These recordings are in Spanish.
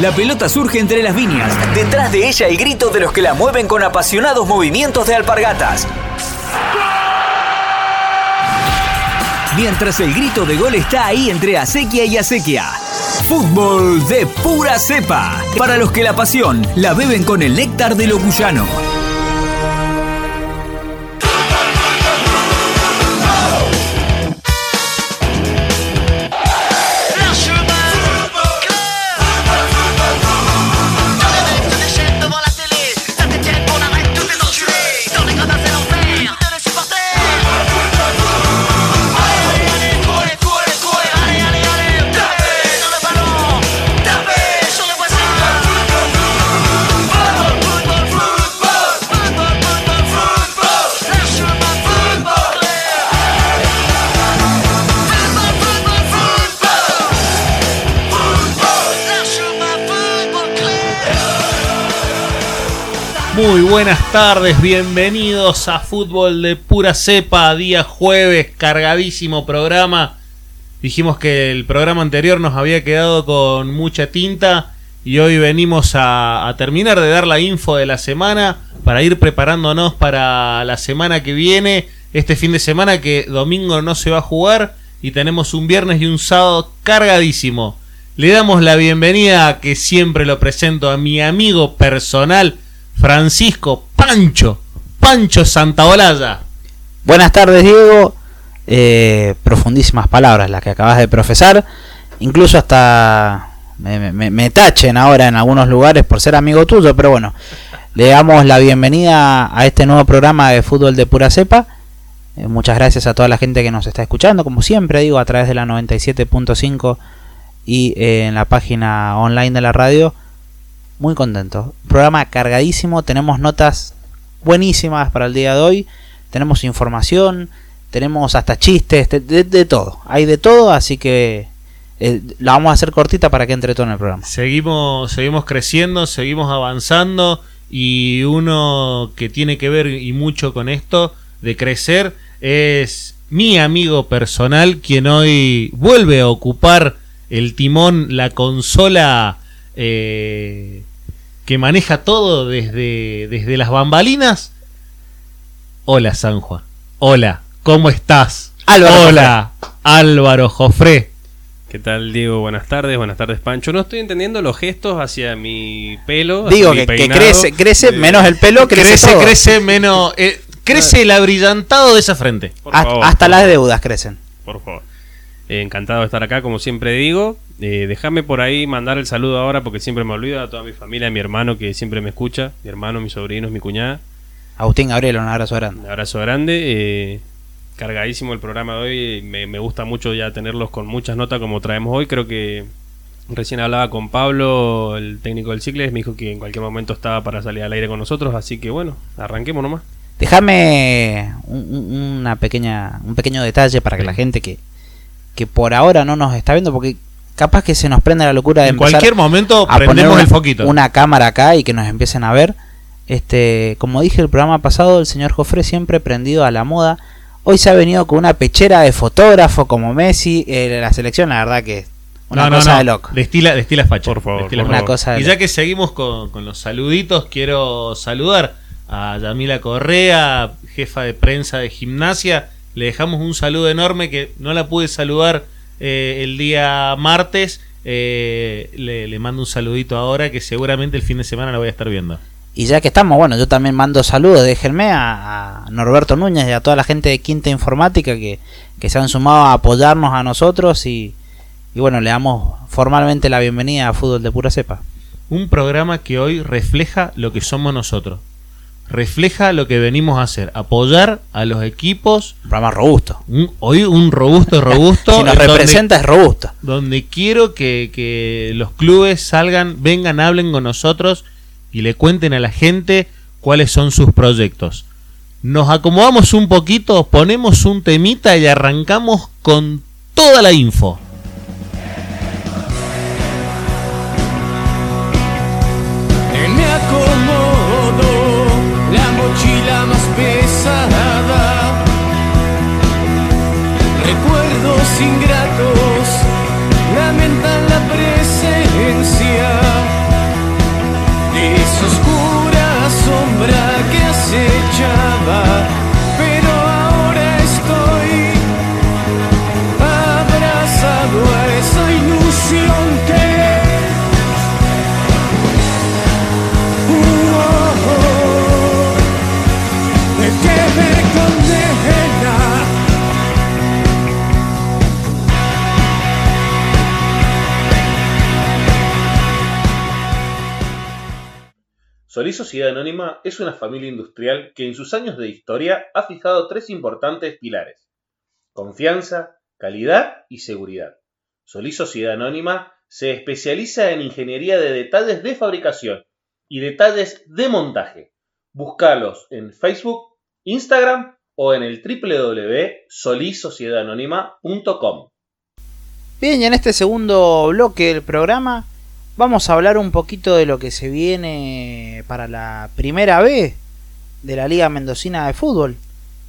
La pelota surge entre las viñas. Detrás de ella el grito de los que la mueven con apasionados movimientos de alpargatas. Mientras el grito de gol está ahí entre acequia y acequia. Fútbol de pura cepa. Para los que la pasión la beben con el néctar de lo cuyano. Muy buenas tardes, bienvenidos a Fútbol de Pura Cepa, día jueves, cargadísimo programa. Dijimos que el programa anterior nos había quedado con mucha tinta y hoy venimos a, a terminar de dar la info de la semana para ir preparándonos para la semana que viene, este fin de semana que domingo no se va a jugar y tenemos un viernes y un sábado cargadísimo. Le damos la bienvenida, que siempre lo presento, a mi amigo personal, Francisco Pancho, Pancho Santaolalla. Buenas tardes, Diego. Eh, profundísimas palabras las que acabas de profesar. Incluso hasta me, tachen ahora en algunos lugares por ser amigo tuyo, pero bueno, le damos la bienvenida a este nuevo programa de fútbol de pura cepa. Eh, muchas gracias a toda la gente que nos está escuchando, como siempre digo, a través de la 97.5 y eh, en la página online de la radio. Muy contento. Programa cargadísimo, tenemos notas buenísimas para el día de hoy. Tenemos información, tenemos hasta chistes, de, todo. Hay de todo, así que eh, la vamos a hacer cortita para que entre todo en el programa. Seguimos, seguimos creciendo, seguimos avanzando y uno que tiene que ver y mucho con esto de crecer es mi amigo personal quien hoy vuelve a ocupar el timón, la consola eh, que maneja todo desde, desde las bambalinas. Hola San Juan, hola, ¿cómo estás? Álvaro hola, Álvaro Jofré. ¿Qué tal, Diego? Buenas tardes, buenas tardes, Pancho. No estoy entendiendo los gestos hacia mi pelo. Digo hacia que, mi que peinado. crece, crece Eh, menos el pelo, crece, crece, todo. crece menos. eh, crece el abrillantado de esa frente. por Hasta- favor, hasta por las favor, deudas crecen. Por favor. Eh, encantado de estar acá, como siempre digo. Eh, déjame por ahí mandar el saludo ahora porque siempre me olvido a toda mi familia, a mi hermano que siempre me escucha, mi hermano, mis sobrinos, mi cuñada. Agustín Gabriel, un abrazo grande. Un abrazo grande. eh, cargadísimo el programa de hoy. Me, me gusta mucho ya tenerlos con muchas notas como traemos hoy. Creo que recién hablaba con Pablo, el técnico del Cicles. Me dijo que en cualquier momento estaba para salir al aire con nosotros. Así que bueno, arranquemos nomás. Déjame un, un- una pequeña, un pequeño detalle para que la gente que, que por ahora no nos está viendo, porque capaz que se nos prende la locura de En empezar cualquier momento a poner prendemos una, el foquito. una cámara acá y que nos empiecen a ver. Este, como dije el programa pasado, el señor Jofre siempre prendido a la moda. Hoy se ha venido con una pechera de fotógrafo como Messi. Eh, la selección, la verdad que una No, cosa no. de loco. Destila, destila facha. Por favor, Destila por facha. Una cosa de Y ya que seguimos con, con los saluditos, quiero saludar a Yamila Correa, jefa de prensa de gimnasia. Le dejamos un saludo enorme que no la pude saludar eh, el día martes. Eh, le, le mando un saludito ahora que seguramente el fin de semana la voy a estar viendo. Y ya que estamos, bueno, yo también mando saludos, déjenme a, a Norberto Núñez y a toda la gente de Quinta Informática que, que se han sumado a apoyarnos a nosotros y, y bueno, le damos formalmente la bienvenida a Fútbol de Pura Cepa. Un programa que hoy refleja lo que somos nosotros. Refleja lo que venimos a hacer. Apoyar a los equipos. Un programa robusto. Un- hoy un robusto, robusto. si nos donde- representa es robusto. donde quiero que, que los clubes salgan, vengan, hablen con nosotros y le cuenten a la gente cuáles son sus proyectos. Nos acomodamos un poquito, ponemos un temita y arrancamos con toda la info. ingratos lamentan la presencia de esa oscura sombra que acechaba Solís Sociedad Anónima es una familia industrial que en sus años de historia ha fijado tres importantes pilares. Confianza, calidad y seguridad. Solís Sociedad Anónima se especializa en ingeniería de detalles de fabricación y detalles de montaje. Búscalos en Facebook, Instagram o en el www.solisociedadanónima.com. Bien, y en este segundo bloque del programa vamos a hablar un poquito de lo que se viene para la primera B de la Liga Mendocina de Fútbol.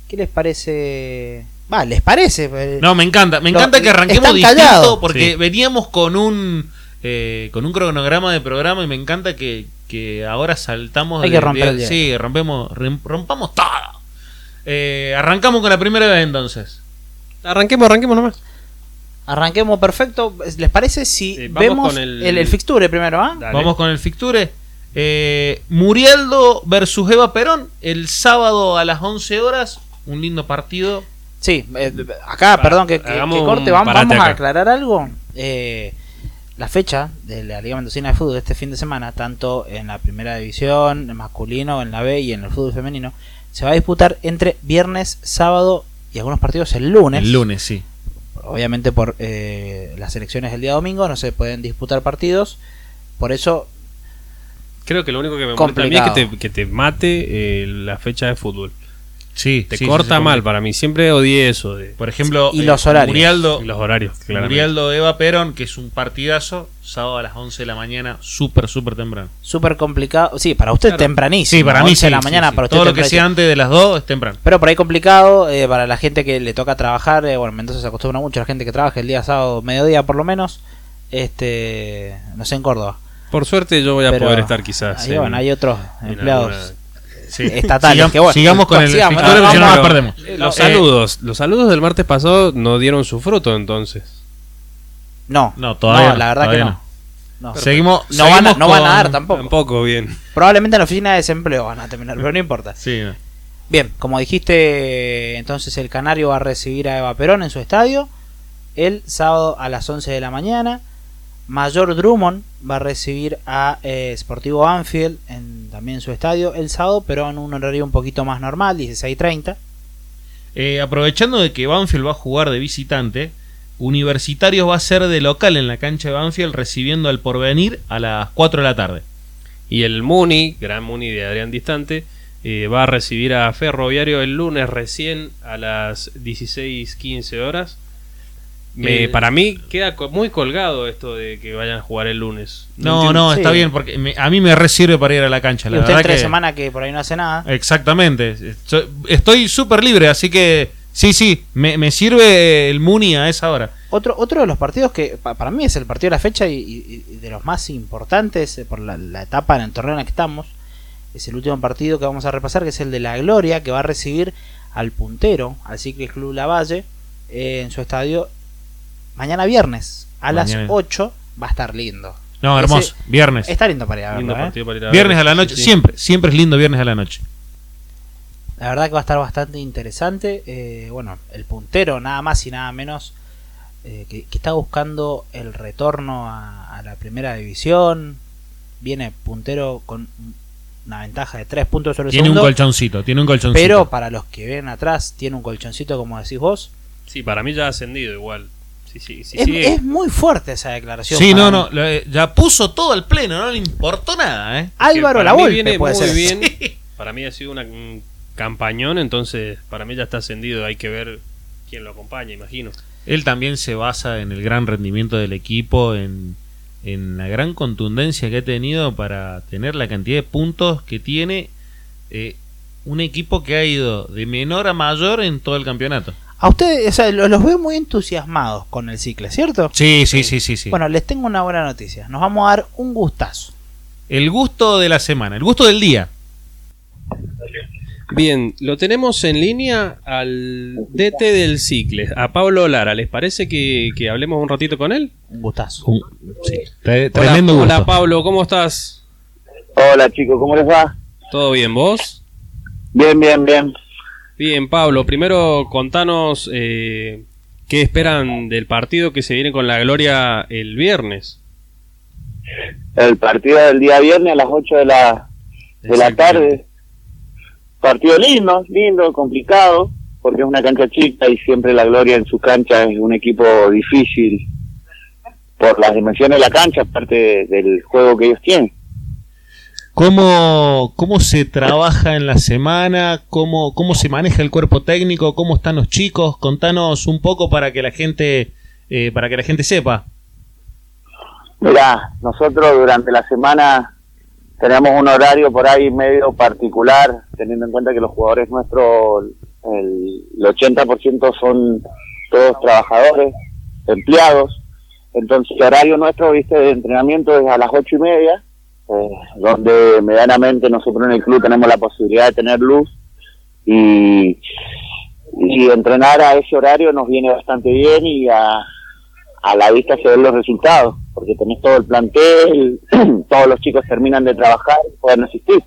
¿Qué les parece? Va, ¿les parece? No, me encanta, me encanta que arranquemos distinto callados. porque Sí. veníamos con un eh, con un cronograma de programa y me encanta que, que ahora saltamos Hay de- que romper de-. Sí, rompemos, rom- rompamos todo. Eh, arrancamos con la primera vez entonces. Arranquemos, arranquemos nomás. Arranquemos perfecto. ¿Les parece si Sí, vamos vemos con el- el, el fixture primero? ¿ah? Vamos con el fixture. Eh, Murialdo versus Eva Perón el sábado a las 11 horas. Un lindo partido. Sí, eh, acá, perdón que, que- corte, vamos, vamos a aclarar algo. Eh, la fecha de la Liga Mendocina de Fútbol de este fin de semana, tanto en la primera división, en masculino, en la B y en el fútbol femenino, se va a disputar entre viernes, sábado y algunos partidos el lunes. El lunes, sí. Obviamente por eh, las elecciones del día domingo no se pueden disputar partidos. Por eso, Creo que lo único que me molesta a mí es que te, que te mate eh, la fecha de fútbol. Sí, Te sí, corta sí, sí, mal para mí. Siempre odié eso de Por ejemplo, Y eh, los horarios. Murialdo, y los horarios. Murialdo Eva Perón, que es un partidazo, sábado a las 11 de la mañana, súper, súper temprano. súper complicado. Sí, para usted Claro. tempranísimo. Sí, para mí 11 sí, de la mañana, sí. para usted Todo lo que sea antes de las 2 es temprano. Pero por ahí complicado, eh, para la gente que le toca trabajar, eh, bueno, en Mendoza se acostumbra mucho a la gente que trabaja el día sábado, mediodía por lo menos, este, no sé en Córdoba. Por suerte yo voy a Pero poder estar quizás. Ahí, en- bueno, hay otros empleados Sí. estatales. Sigam- que bueno, sigamos con el sigamos, fixture, no, si no vamos nos a- perdemos. Eh, Los Eh, saludos. Los saludos del martes pasado no dieron su fruto entonces. No, No, todavía no, la verdad todavía que no. No. Seguimos, No van, a, seguimos no van a dar tampoco. Tampoco bien. Probablemente en la oficina de desempleo van a terminar, pero no importa. Sí, no. Bien, como dijiste, entonces el Canario va a recibir a Eva Perón en su estadio el sábado a las 11 de la mañana. Mayor Drummond va a recibir a eh, Sportivo Anfield en también en su estadio el sábado, pero en un horario un poquito más normal, 16.30. Eh, aprovechando de que Banfield va a jugar de visitante, Universitarios va a ser de local en la cancha de Banfield recibiendo al porvenir a las 4 de la tarde. Y el Muni, gran Muni de Adrián Distante, eh, va a recibir a Ferroviario el lunes recién a las 16.15 horas. Me, Eh, para mí queda muy colgado esto de que vayan a jugar el lunes. No, no, Sí. está bien, porque me- a mí me re sirve para ir a la cancha. Y La usted verdad entre que- semana que por ahí no hace nada. Exactamente. Estoy- súper libre, así que sí, sí, me, me sirve el Muni a esa hora. Otro, otro de los partidos que pa- para mí es el partido de la fecha y, y- y de los más importantes eh, por la, la etapa en el torneo en la que estamos, es el último partido que vamos a repasar, que es el de la Gloria, que va a recibir al puntero, al Ciclist Club Lavalle, eh, en su estadio mañana viernes a Mañana. las 8. Va a estar lindo. No, Ese- hermoso. Viernes. Está lindo para ir a Lindo verlo, ¿eh? partido para ir a Viernes a la noche. Sí, sí. Siempre, siempre es lindo viernes a la noche. La verdad que va a estar bastante interesante. Eh, bueno, el puntero, nada más y nada menos, eh, que, que está buscando el retorno a, a la primera división. Viene puntero con una ventaja de 3 puntos sobre el Tiene un segundo. colchoncito, tiene un colchoncito. pero para los que ven atrás, tiene un colchoncito, como decís vos. Sí, para mí ya ha ascendido igual. Sí, sí, sí, es, muy fuerte esa declaración. Sí, no, mí. no, lo- ya puso todo al pleno, no le importó nada, ¿eh? Álvaro La viene puede muy ser. bien. Para mí ha sido una, un campañón, entonces para mí ya está ascendido. Hay que ver quién lo acompaña, imagino. Él también se basa en el gran rendimiento del equipo, en, en la gran contundencia que ha tenido para tener la cantidad de puntos que tiene eh, un equipo que ha ido de menor a mayor en todo el campeonato. A ustedes, o sea, lo- los veo muy entusiasmados con el ciclo, ¿cierto? Sí, sí, sí, sí, sí. Bueno, les tengo una buena noticia. Nos vamos a dar un gustazo. El gusto de la semana, el gusto del día. Bien, lo tenemos en línea al DT del Cicles, a Pablo Lara. ¿Les parece que, que hablemos un ratito con él? Un gustazo. Un- sí, tre- tremendo hola, gusto. hola, Pablo, ¿cómo estás? Hola chicos, ¿cómo les va? ¿Todo bien, vos? Bien, bien, bien. Bien, Pablo, primero contanos eh, qué esperan del partido que se viene con la Gloria el viernes. El partido del día viernes a las 8 de la, de la tarde. Partido lindo, lindo, complicado, porque es una cancha chica y siempre la Gloria en su cancha es un equipo difícil por las dimensiones de la cancha, aparte del juego que ellos tienen. ¿Cómo, ¿Cómo se trabaja en la semana? ¿Cómo, ¿Cómo se maneja el cuerpo técnico? ¿Cómo están los chicos? Contanos un poco para que la gente, eh, para que la gente sepa. Mirá, nosotros durante la semana tenemos un horario por ahí medio particular, teniendo en cuenta que los jugadores nuestros, el, el 80% son todos trabajadores, empleados. Entonces el horario nuestro, viste, de entrenamiento es a las ocho y media, eh, donde medianamente nosotros en el club tenemos la posibilidad de tener luz y, y entrenar a ese horario nos viene bastante bien y a, a la vista se ven los resultados, porque tenés todo el plantel, todos los chicos terminan de trabajar y pueden asistir.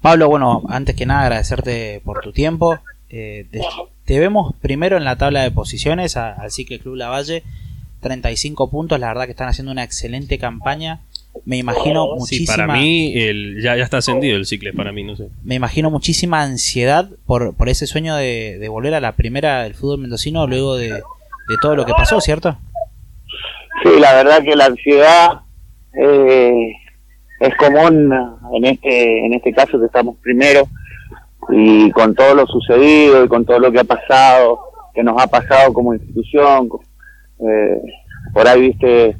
Pablo, bueno, antes que nada agradecerte por tu tiempo. Eh, te, vemos primero en la tabla de posiciones al Cicle Club Lavalle, 35 puntos, la verdad que están haciendo una excelente campaña. Me imagino Sí, muchísima, para mí el, ya, ya está ascendido el Cicles, para mí, no sé. me imagino muchísima ansiedad por, por ese sueño de, de volver a la primera del fútbol mendocino luego de, de todo lo que pasó, ¿cierto? Sí, la verdad que la ansiedad eh, es común en este en este caso que estamos primero y con todo lo sucedido y con todo lo que ha pasado, que nos ha pasado como institución, eh, por ahí viste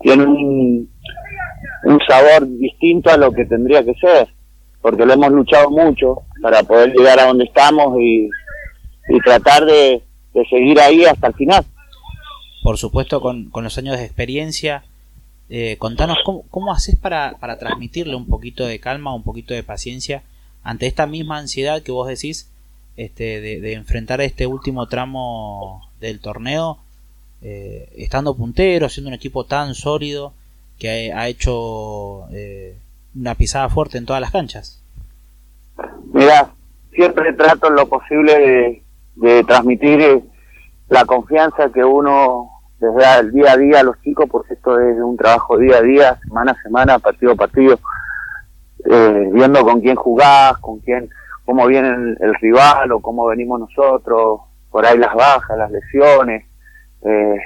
tiene un, un sabor distinto a lo que tendría que ser, porque lo hemos luchado mucho para poder llegar a donde estamos y, y tratar de, de seguir ahí hasta el final. por supuesto con, con los años de experiencia. Eh, contanos cómo, cómo haces para, para transmitirle un poquito de calma, un poquito de paciencia ante esta misma ansiedad que vos decís este, de, enfrentar este último tramo del torneo, eh, estando puntero, siendo un equipo tan sólido que ha, hecho eh, una pisada fuerte en todas las canchas. Mira, siempre trato lo posible de, de transmitir eh, la confianza que uno les da el día a día a los chicos, porque esto es un trabajo día a día, semana a semana, partido a partido, eh, viendo con quién jugás, con quién, cómo viene el, el rival o cómo venimos nosotros, por ahí las bajas, las lesiones, eh,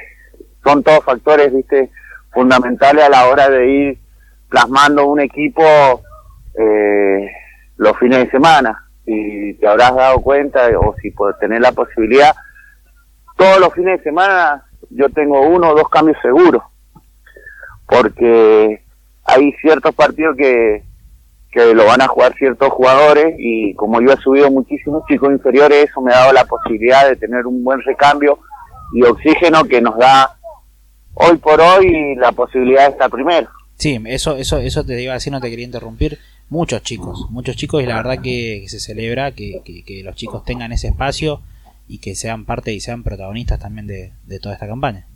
son todos factores, viste, fundamentales a la hora de ir plasmando un equipo eh, los fines de semana. Si te habrás dado cuenta o si por tener la posibilidad, todos los fines de semana yo tengo uno o dos cambios seguros, porque hay ciertos partidos que, que lo van a jugar ciertos jugadores y como yo he subido muchísimos chicos inferiores, eso me ha dado la posibilidad de tener un buen recambio y oxígeno que nos da hoy por hoy la posibilidad estar primero. Sí, eso, eso, eso te iba a decir, no te quería interrumpir. Muchos chicos, muchos chicos y la verdad que, que se celebra que, que- que los chicos tengan ese espacio y que sean parte y sean protagonistas también de, de toda esta campaña.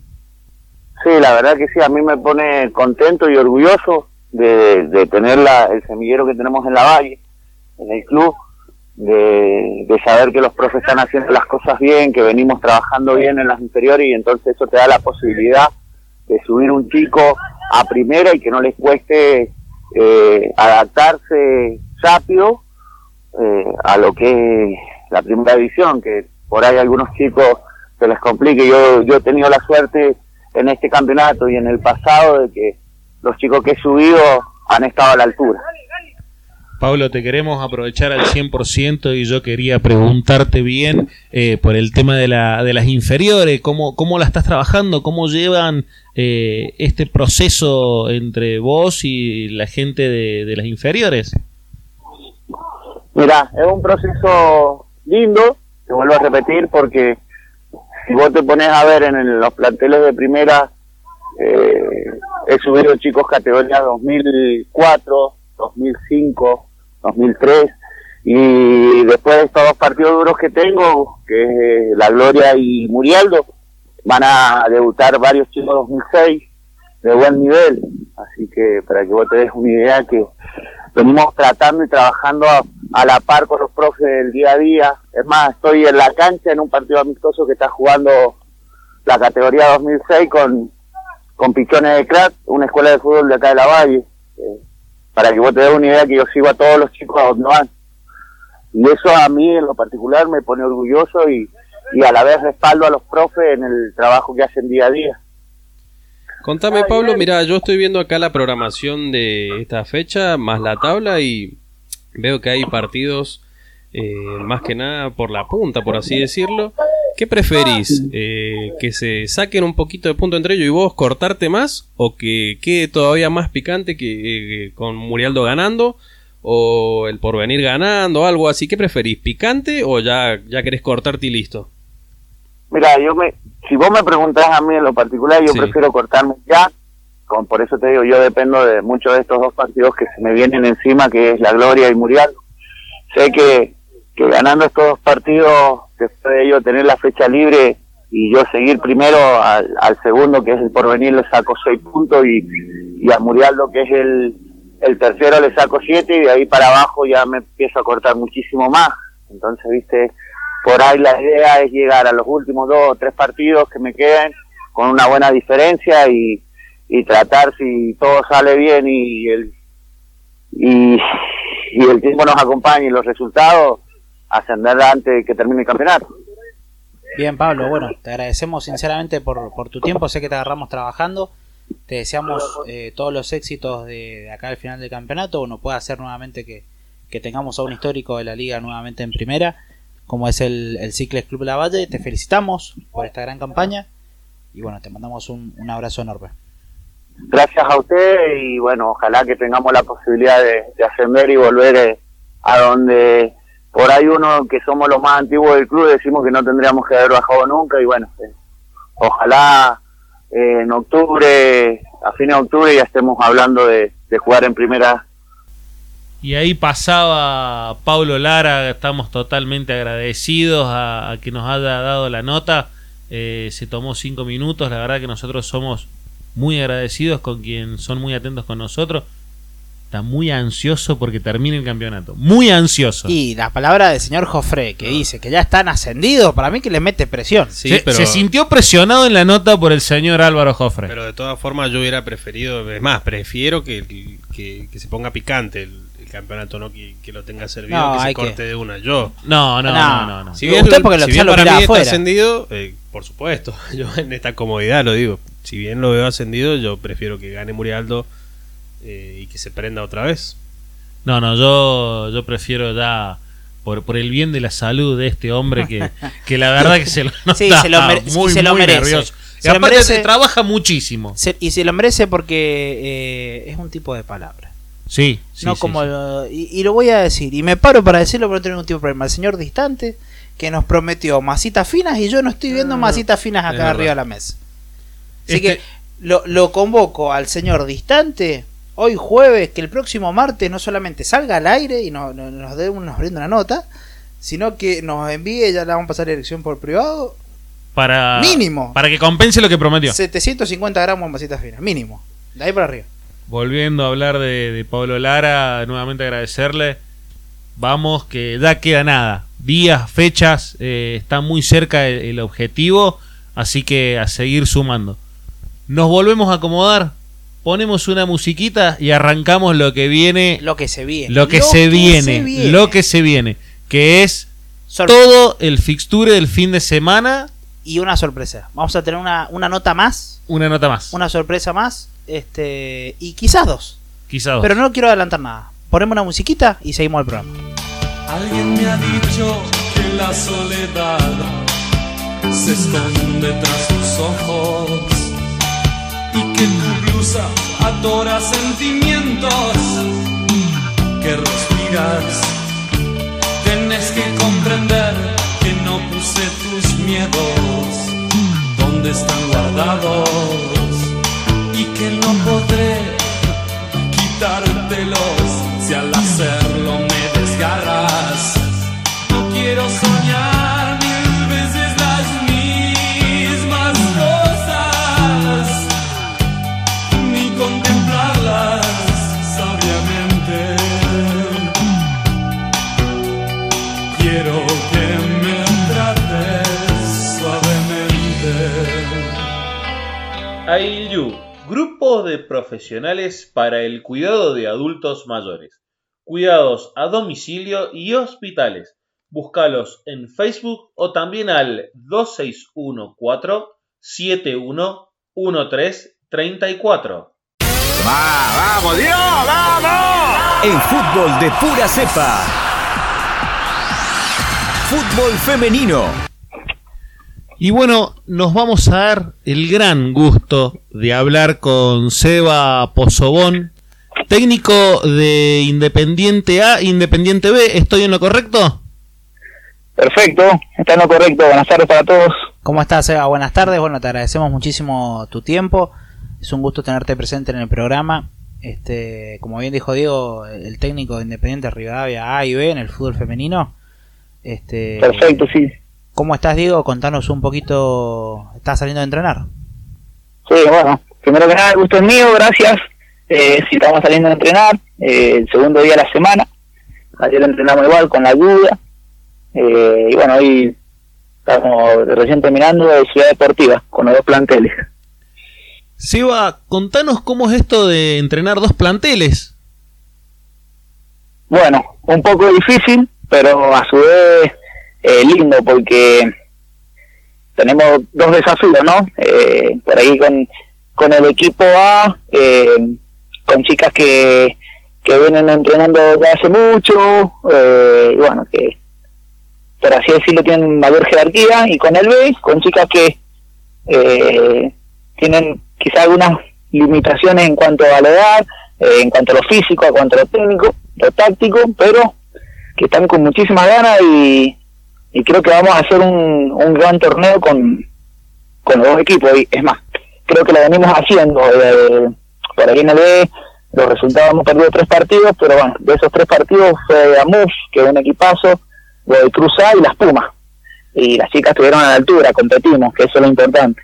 Sí, la verdad que sí, a mí me pone contento y orgulloso de, de tener la, el semillero que tenemos en la Valle, en el club, de, de saber que los profes están haciendo las cosas bien, que venimos trabajando bien en las inferiores y entonces eso te da la posibilidad de subir un chico a primera y que no les cueste eh, adaptarse rápido eh, a lo que es la primera división, que por ahí algunos chicos se les complique. Yo, yo he tenido la suerte en este campeonato y en el pasado de que los chicos que he subido han estado a la altura. Pablo, te queremos aprovechar al 100% y yo quería preguntarte bien eh, por el tema de, la, de las inferiores, cómo, cómo la estás trabajando, cómo llevan eh, este proceso entre vos y la gente de, las inferiores. Mira, es un proceso lindo, te vuelvo a repetir, porque si vos te pones a ver en los planteles de primera, eh, he subido chicos categoría 2004, 2005, 2003, y después de estos dos partidos duros que tengo, que es eh, La Gloria y Murialdo, van a debutar varios chicos 2006 de buen nivel, así que para que vos te des una idea que venimos tratando y trabajando a, la par con los profes del día a día. Es más, estoy en la cancha en un partido amistoso que está jugando la categoría 2006 con, con Pichones de Crack, una escuela de fútbol de acá de la Valle. Eh, para que vos te des una idea que yo sigo a todos los chicos a donde van. Y eso a mí en lo particular me pone orgulloso y, y a la vez respaldo a los profes en el trabajo que hacen día a día. Contame, Pablo, mira, yo estoy viendo acá la programación de esta fecha, más la tabla, y veo que hay partidos eh, más que nada por la punta, por así decirlo. ¿Qué preferís? Eh, ¿Que se saquen un poquito de punto entre ellos y vos cortarte más? ¿O que quede todavía más picante que eh, con Murialdo ganando? ¿O el porvenir ganando? Algo así. ¿Qué preferís? ¿Picante o ya, ya querés cortarte y listo? Mira, yo me, si vos me preguntás a mí en lo particular, yo Sí. prefiero cortarme ya. Con, por eso te digo, yo dependo de muchos de estos dos partidos que se me vienen encima, que es la Gloria y Murial. Sé que, que ganando estos dos partidos, después de ello tener la fecha libre y yo seguir primero al, al segundo, que es el porvenir, le saco seis puntos y, y a Murialdo, que es el, el tercero, le saco siete y de ahí para abajo ya me empiezo a cortar muchísimo más. Entonces, viste, por ahí la idea es llegar a los últimos dos o tres partidos que me queden con una buena diferencia y, y tratar si todo sale bien y el y, el tiempo nos acompaña y los resultados ascender antes de que termine el campeonato. Bien, Pablo, bueno, te agradecemos sinceramente por, por tu tiempo. Sé que te agarramos trabajando. Te deseamos eh, todos los éxitos de, acá al final del campeonato. Bueno, puede hacer nuevamente que, que tengamos a un histórico de la liga nuevamente en primera, como es el, el Cicles Club Lavalle. Te felicitamos por esta gran campaña y bueno, te mandamos un, un abrazo enorme. Gracias a usted y bueno, ojalá que tengamos la posibilidad de, de ascender y volver eh, a donde por ahí uno que somos los más antiguos del club decimos que no tendríamos que haber bajado nunca y bueno, eh, ojalá eh, en octubre, a fines de octubre ya estemos hablando de, de jugar en primera Y ahí pasaba Paulo Lara, estamos totalmente agradecidos a, a que nos haya dado la nota. Eh, se tomó cinco minutos, la verdad que nosotros somos muy agradecidos con quien son muy atentos con nosotros. Está muy ansioso porque termine el campeonato. Muy ansioso. Y la palabra del señor Jofre, que dice que ya están ascendidos, para mí que le mete presión. Sí, se, pero, se sintió presionado en la nota por el señor Álvaro Jofre. pero de todas formas yo hubiera preferido, es más, prefiero que, que, que se ponga picante el campeonato, no que, que lo tenga servido, No, que se que- corte de una. Yo, no, no, No. no, no, no. Si Usted bien, porque lo- si bien lo para mí afuera. está ascendido, eh, por supuesto, yo en esta comodidad lo digo. Si bien lo veo ascendido, yo prefiero que gane Murialdo eh, y que se prenda otra vez. No, no, yo, yo prefiero ya, por, por el bien de la salud de este hombre, que, que la verdad que se lo nota Sí, se lo muy, y se lo muy merece. nervioso. Y Se lo aparte merece. se trabaja muchísimo. Se- y se lo merece porque eh, es un tipo de palabra. Sí, sí, no sí, como sí. lo- y, y lo voy a decir, y me paro para decirlo, pero no tengo ningún tipo de problema. El señor distante que nos prometió masitas finas y yo no estoy viendo masitas finas acá verdad. arriba de la mesa. Así Este- que lo, lo convoco al señor distante hoy jueves, que el próximo martes no solamente salga al aire y no- no- nos, dé un- nos brinde una nota, sino que nos envíe, ya le vamos a pasar la dirección por privado, Para, Mínimo. Para que compense lo que prometió. 750 gramos de masitas finas, mínimo. De ahí para arriba. Volviendo a hablar de, de Pablo Lara, nuevamente agradecerle. Vamos, que ya queda nada. Días, fechas, eh, está muy cerca el, el objetivo, así que a seguir sumando. Nos volvemos a acomodar, ponemos una musiquita y arrancamos lo que viene, Lo que se viene. lo que, se, viene, lo que se viene, que es todo el fixture del fin de semana, y una sorpresa. Vamos a tener una, una nota más, una nota más, una sorpresa más, este y quizás dos. quizá dos. Pero no quiero adelantar nada. Ponemos una musiquita y seguimos el programa. Alguien me ha dicho que la soledad se esconde tras tus ojos y que tu blusa adora sentimientos que respiras. Tienes que comprender que no puse tus miedos donde están guardados que no podré quitártelos trates suavemente. Aiyu, Grupo de profesionales para el cuidado de adultos mayores. Cuidados a domicilio y hospitales. Búscalos en Facebook o también al 2614 711334. ¡Vamos, Dios! ¡Vamos! En fútbol de pura cepa. Fútbol femenino. Y bueno, nos vamos a dar el gran gusto de hablar con Seba Pozobón, técnico de Independiente A, Independiente B. ¿Estoy en lo correcto? Perfecto, está en lo correcto. Buenas tardes para todos. ¿Cómo estás, Eva? Buenas tardes. Bueno, te agradecemos muchísimo tu tiempo. Es un gusto tenerte presente en el programa. Este, como bien dijo Diego, el técnico de Independiente Rivadavia A y B en el fútbol femenino. Este, Perfecto, sí. ¿Cómo estás, Diego? Contanos un poquito. ¿Estás saliendo de entrenar? Sí, bueno, primero que nada, el gusto es mío, gracias. Eh, sí, estamos saliendo a entrenar, eh, el segundo día de la semana. Ayer entrenamos igual con la ayuda. Eh, y bueno, hoy estamos recién terminando de Ciudad Deportiva con los dos planteles. Seba, contanos cómo es esto de entrenar dos planteles. Bueno, un poco difícil, pero a su vez eh, lindo porque tenemos dos desafíos, ¿no? Eh, por ahí con, con el equipo A, eh, con chicas que, que vienen entrenando desde hace mucho, eh, y bueno, que por así decirlo tienen mayor jerarquía, y con el B, con chicas que eh, tienen quizá algunas limitaciones en cuanto a la edad, eh, en cuanto a lo físico, en cuanto a lo técnico, lo táctico, pero que están con muchísimas ganas y, y creo que vamos a hacer un, un gran torneo con, con los dos equipos. Y es más, creo que lo venimos haciendo. Eh, por el B, los resultados hemos perdido tres partidos, pero bueno, de esos tres partidos fue Amus, que es un equipazo, lo de Cruz A y las Pumas. Y las chicas estuvieron a la altura, competimos, que eso es lo importante.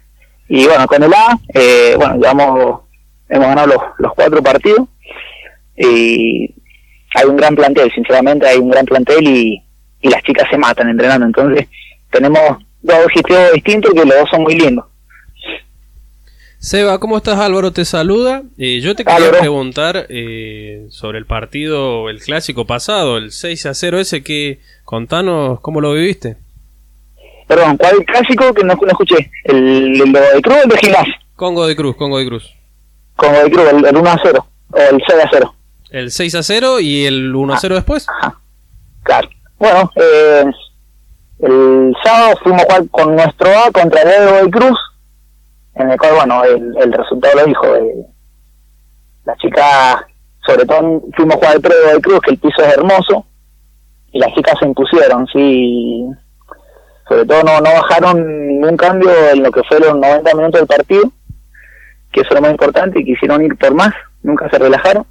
Y bueno, con el A, eh, bueno, llevamos, hemos ganado los, los cuatro partidos y hay un gran plantel, sinceramente hay un gran plantel y, y las chicas se matan entrenando. Entonces tenemos dos objetivos distintos que los dos son muy lindos. Seba, ¿cómo estás? Álvaro te saluda. Eh, yo te quería preguntar eh, sobre el partido, el clásico pasado, el 6 a 0 ese que contanos cómo lo viviste. Perdón, ¿cuál clásico que no, no escuché? ¿El, el de Cruz o el de Gimnasia? Congo de Cruz, Congo de Cruz. Con el Cruz, el, el 1 a 0 o el 6 a 0. El 6 a 0 y el 1 a 0 después. Ajá. Claro. Bueno, eh, el sábado fuimos a jugar con nuestro A contra el Edo del Cruz, en el cual, bueno, el, el resultado lo dijo. Eh, las chicas, sobre todo fuimos a jugar al Predio del Cruz, que el piso es hermoso, y las chicas se impusieron, sí. Sobre todo no, no bajaron ningún cambio en lo que fue los 90 minutos del partido, que eso es lo más importante, y quisieron ir por más, nunca se relajaron.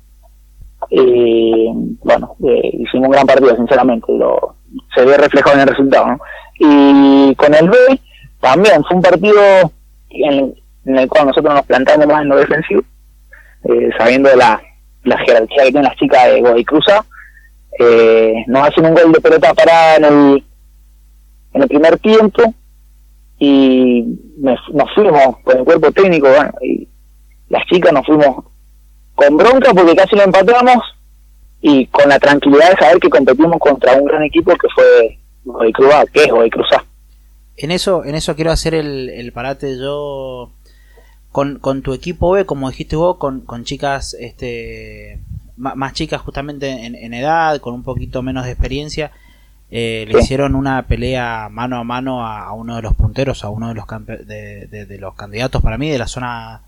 Y bueno, eh, hicimos un gran partido, sinceramente, lo, se ve reflejado en el resultado. Y con el B, también fue un partido en, en el cual nosotros nos plantamos más en lo defensivo, eh, sabiendo la, la jerarquía que tienen las chicas de Guadicruza. Eh, nos hacen un gol de pelota parada en el, en el primer tiempo y nos fuimos con el cuerpo técnico, bueno, y las chicas nos fuimos con bronca porque casi lo empatamos y con la tranquilidad de saber que competimos contra un gran equipo que fue Guadicruz A, que es Guadicruz A. En eso, en eso quiero hacer el, el parate yo con, con tu equipo B, como dijiste vos, con, con chicas este ma- más chicas justamente en, en edad, con un poquito menos de experiencia, eh, le hicieron una pelea mano a mano a, a uno de los punteros, a uno de los campe- de, de- de los candidatos para mí de la zona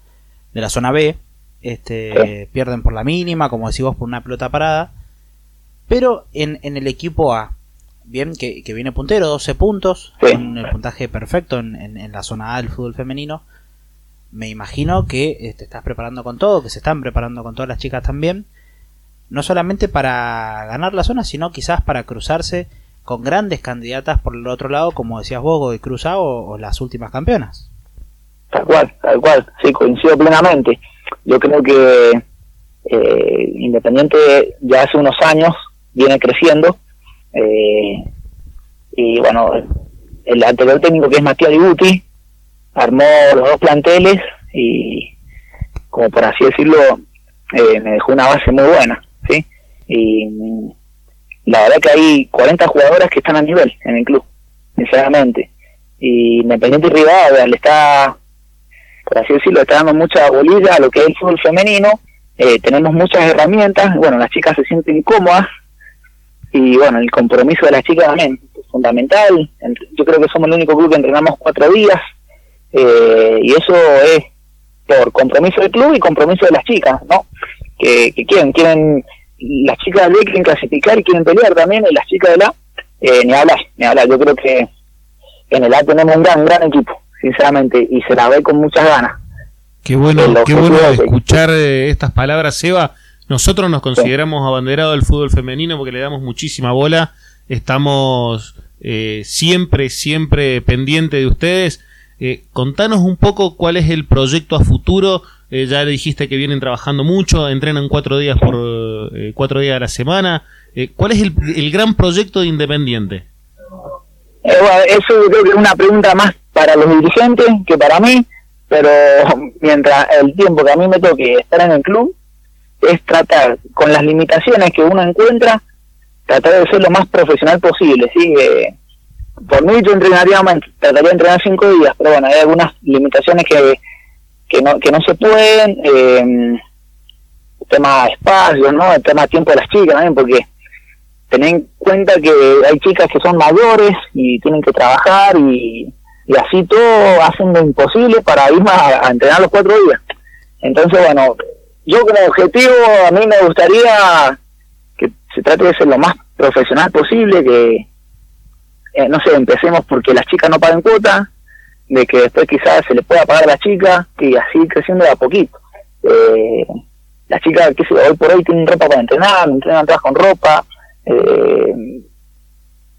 de la zona B. Este pierden por la mínima, como decís vos, por una pelota parada. Pero en, en el equipo A, bien, que, que viene puntero, 12 puntos, Sí. con el puntaje perfecto en, en- en la zona A del fútbol femenino. Me imagino que te estás preparando con todo, que se están preparando con todas las chicas también. No solamente para ganar la zona, sino quizás para cruzarse con grandes candidatas por el otro lado, como decías vos, de Cruz A o, o las últimas campeonas. Tal cual, tal cual, sí, coincido plenamente. Yo creo que eh, Independiente ya hace unos años viene creciendo eh, y bueno, el anterior técnico que es Matías Diguti armó los dos planteles y como por así decirlo, eh, me dejó una base muy buena, ¿sí? Y la verdad que hay 40 jugadoras que están a nivel en el club, sinceramente. Y Independiente Rivadavia le está, por así decirlo, está dando mucha bolilla a lo que es el fútbol femenino. Eh, tenemos muchas herramientas, bueno, las chicas se sienten cómodas y bueno, el compromiso de las chicas también es fundamental. Ent- Yo creo que somos el único club que entrenamos cuatro días eh, y eso es por compromiso del club y compromiso de las chicas, ¿no? Que, que quieren, quieren, las chicas del B quieren clasificar y quieren pelear también, y las chicas del A, eh, ni hablar, ni hablar. Yo creo que en el A tenemos un gran, gran equipo, sinceramente, y se la ve con muchas ganas. Qué bueno, qué bueno escuchar eh, estas palabras, Seba. Nosotros nos consideramos abanderados del fútbol femenino porque le damos muchísima bola. Estamos eh, siempre, siempre pendiente de ustedes. Eh, contanos un poco cuál es el proyecto a futuro. Eh, ya le dijiste que vienen trabajando mucho, entrenan cuatro días por eh, cuatro días a la semana. Eh, ¿Cuál es el, el gran proyecto de Independiente? Eh, eso creo que es una pregunta más para los dirigentes que para mí, pero mientras el tiempo que a mí me toque estar en el club es tratar con las limitaciones que uno encuentra, tratar de ser lo más profesional posible, ¿sí? Eh, por mí yo entrenaría, trataría de entrenar cinco días, pero bueno, hay algunas limitaciones que, que, no, que no se pueden, eh, el tema espacio, ¿no? El tema tiempo de las chicas también, porque tener en cuenta que hay chicas que son mayores y tienen que trabajar y, así todo hacen lo imposible para ir a, a entrenar los cuatro días. Entonces, bueno, yo como objetivo a mí me gustaría que se trate de ser lo más profesional posible, que, eh, no sé, empecemos porque las chicas no paguen cuota, de que después quizás se les pueda pagar a las chicas y así creciendo de a poquito. Eh, las chicas, que hoy por hoy tienen ropa para entrenar, entrenan todas con ropa, eh,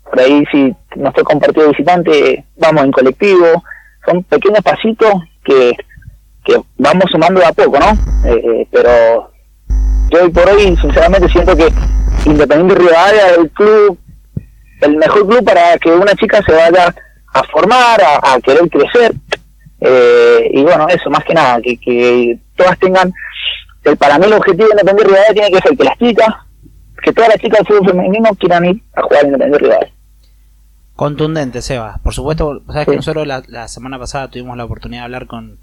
por ahí si nos toca un partido visitante, vamos en colectivo, son pequeños pasitos que, que vamos sumando de a poco, ¿no? Eh, pero yo hoy por hoy sinceramente siento que Independiente Rivadavia es el club, el mejor club para que una chica se vaya a formar, a, a querer crecer, eh, y bueno, eso más que nada, que, que todas tengan, el, para mí el objetivo de Independiente Rivadavia tiene que ser que las chicas, que todas las chicas del fútbol femenino quieran ir a jugar en Independiente Rivadavia. Contundente, Seba. Por supuesto, sabes que nosotros la, la semana pasada tuvimos la oportunidad de hablar con,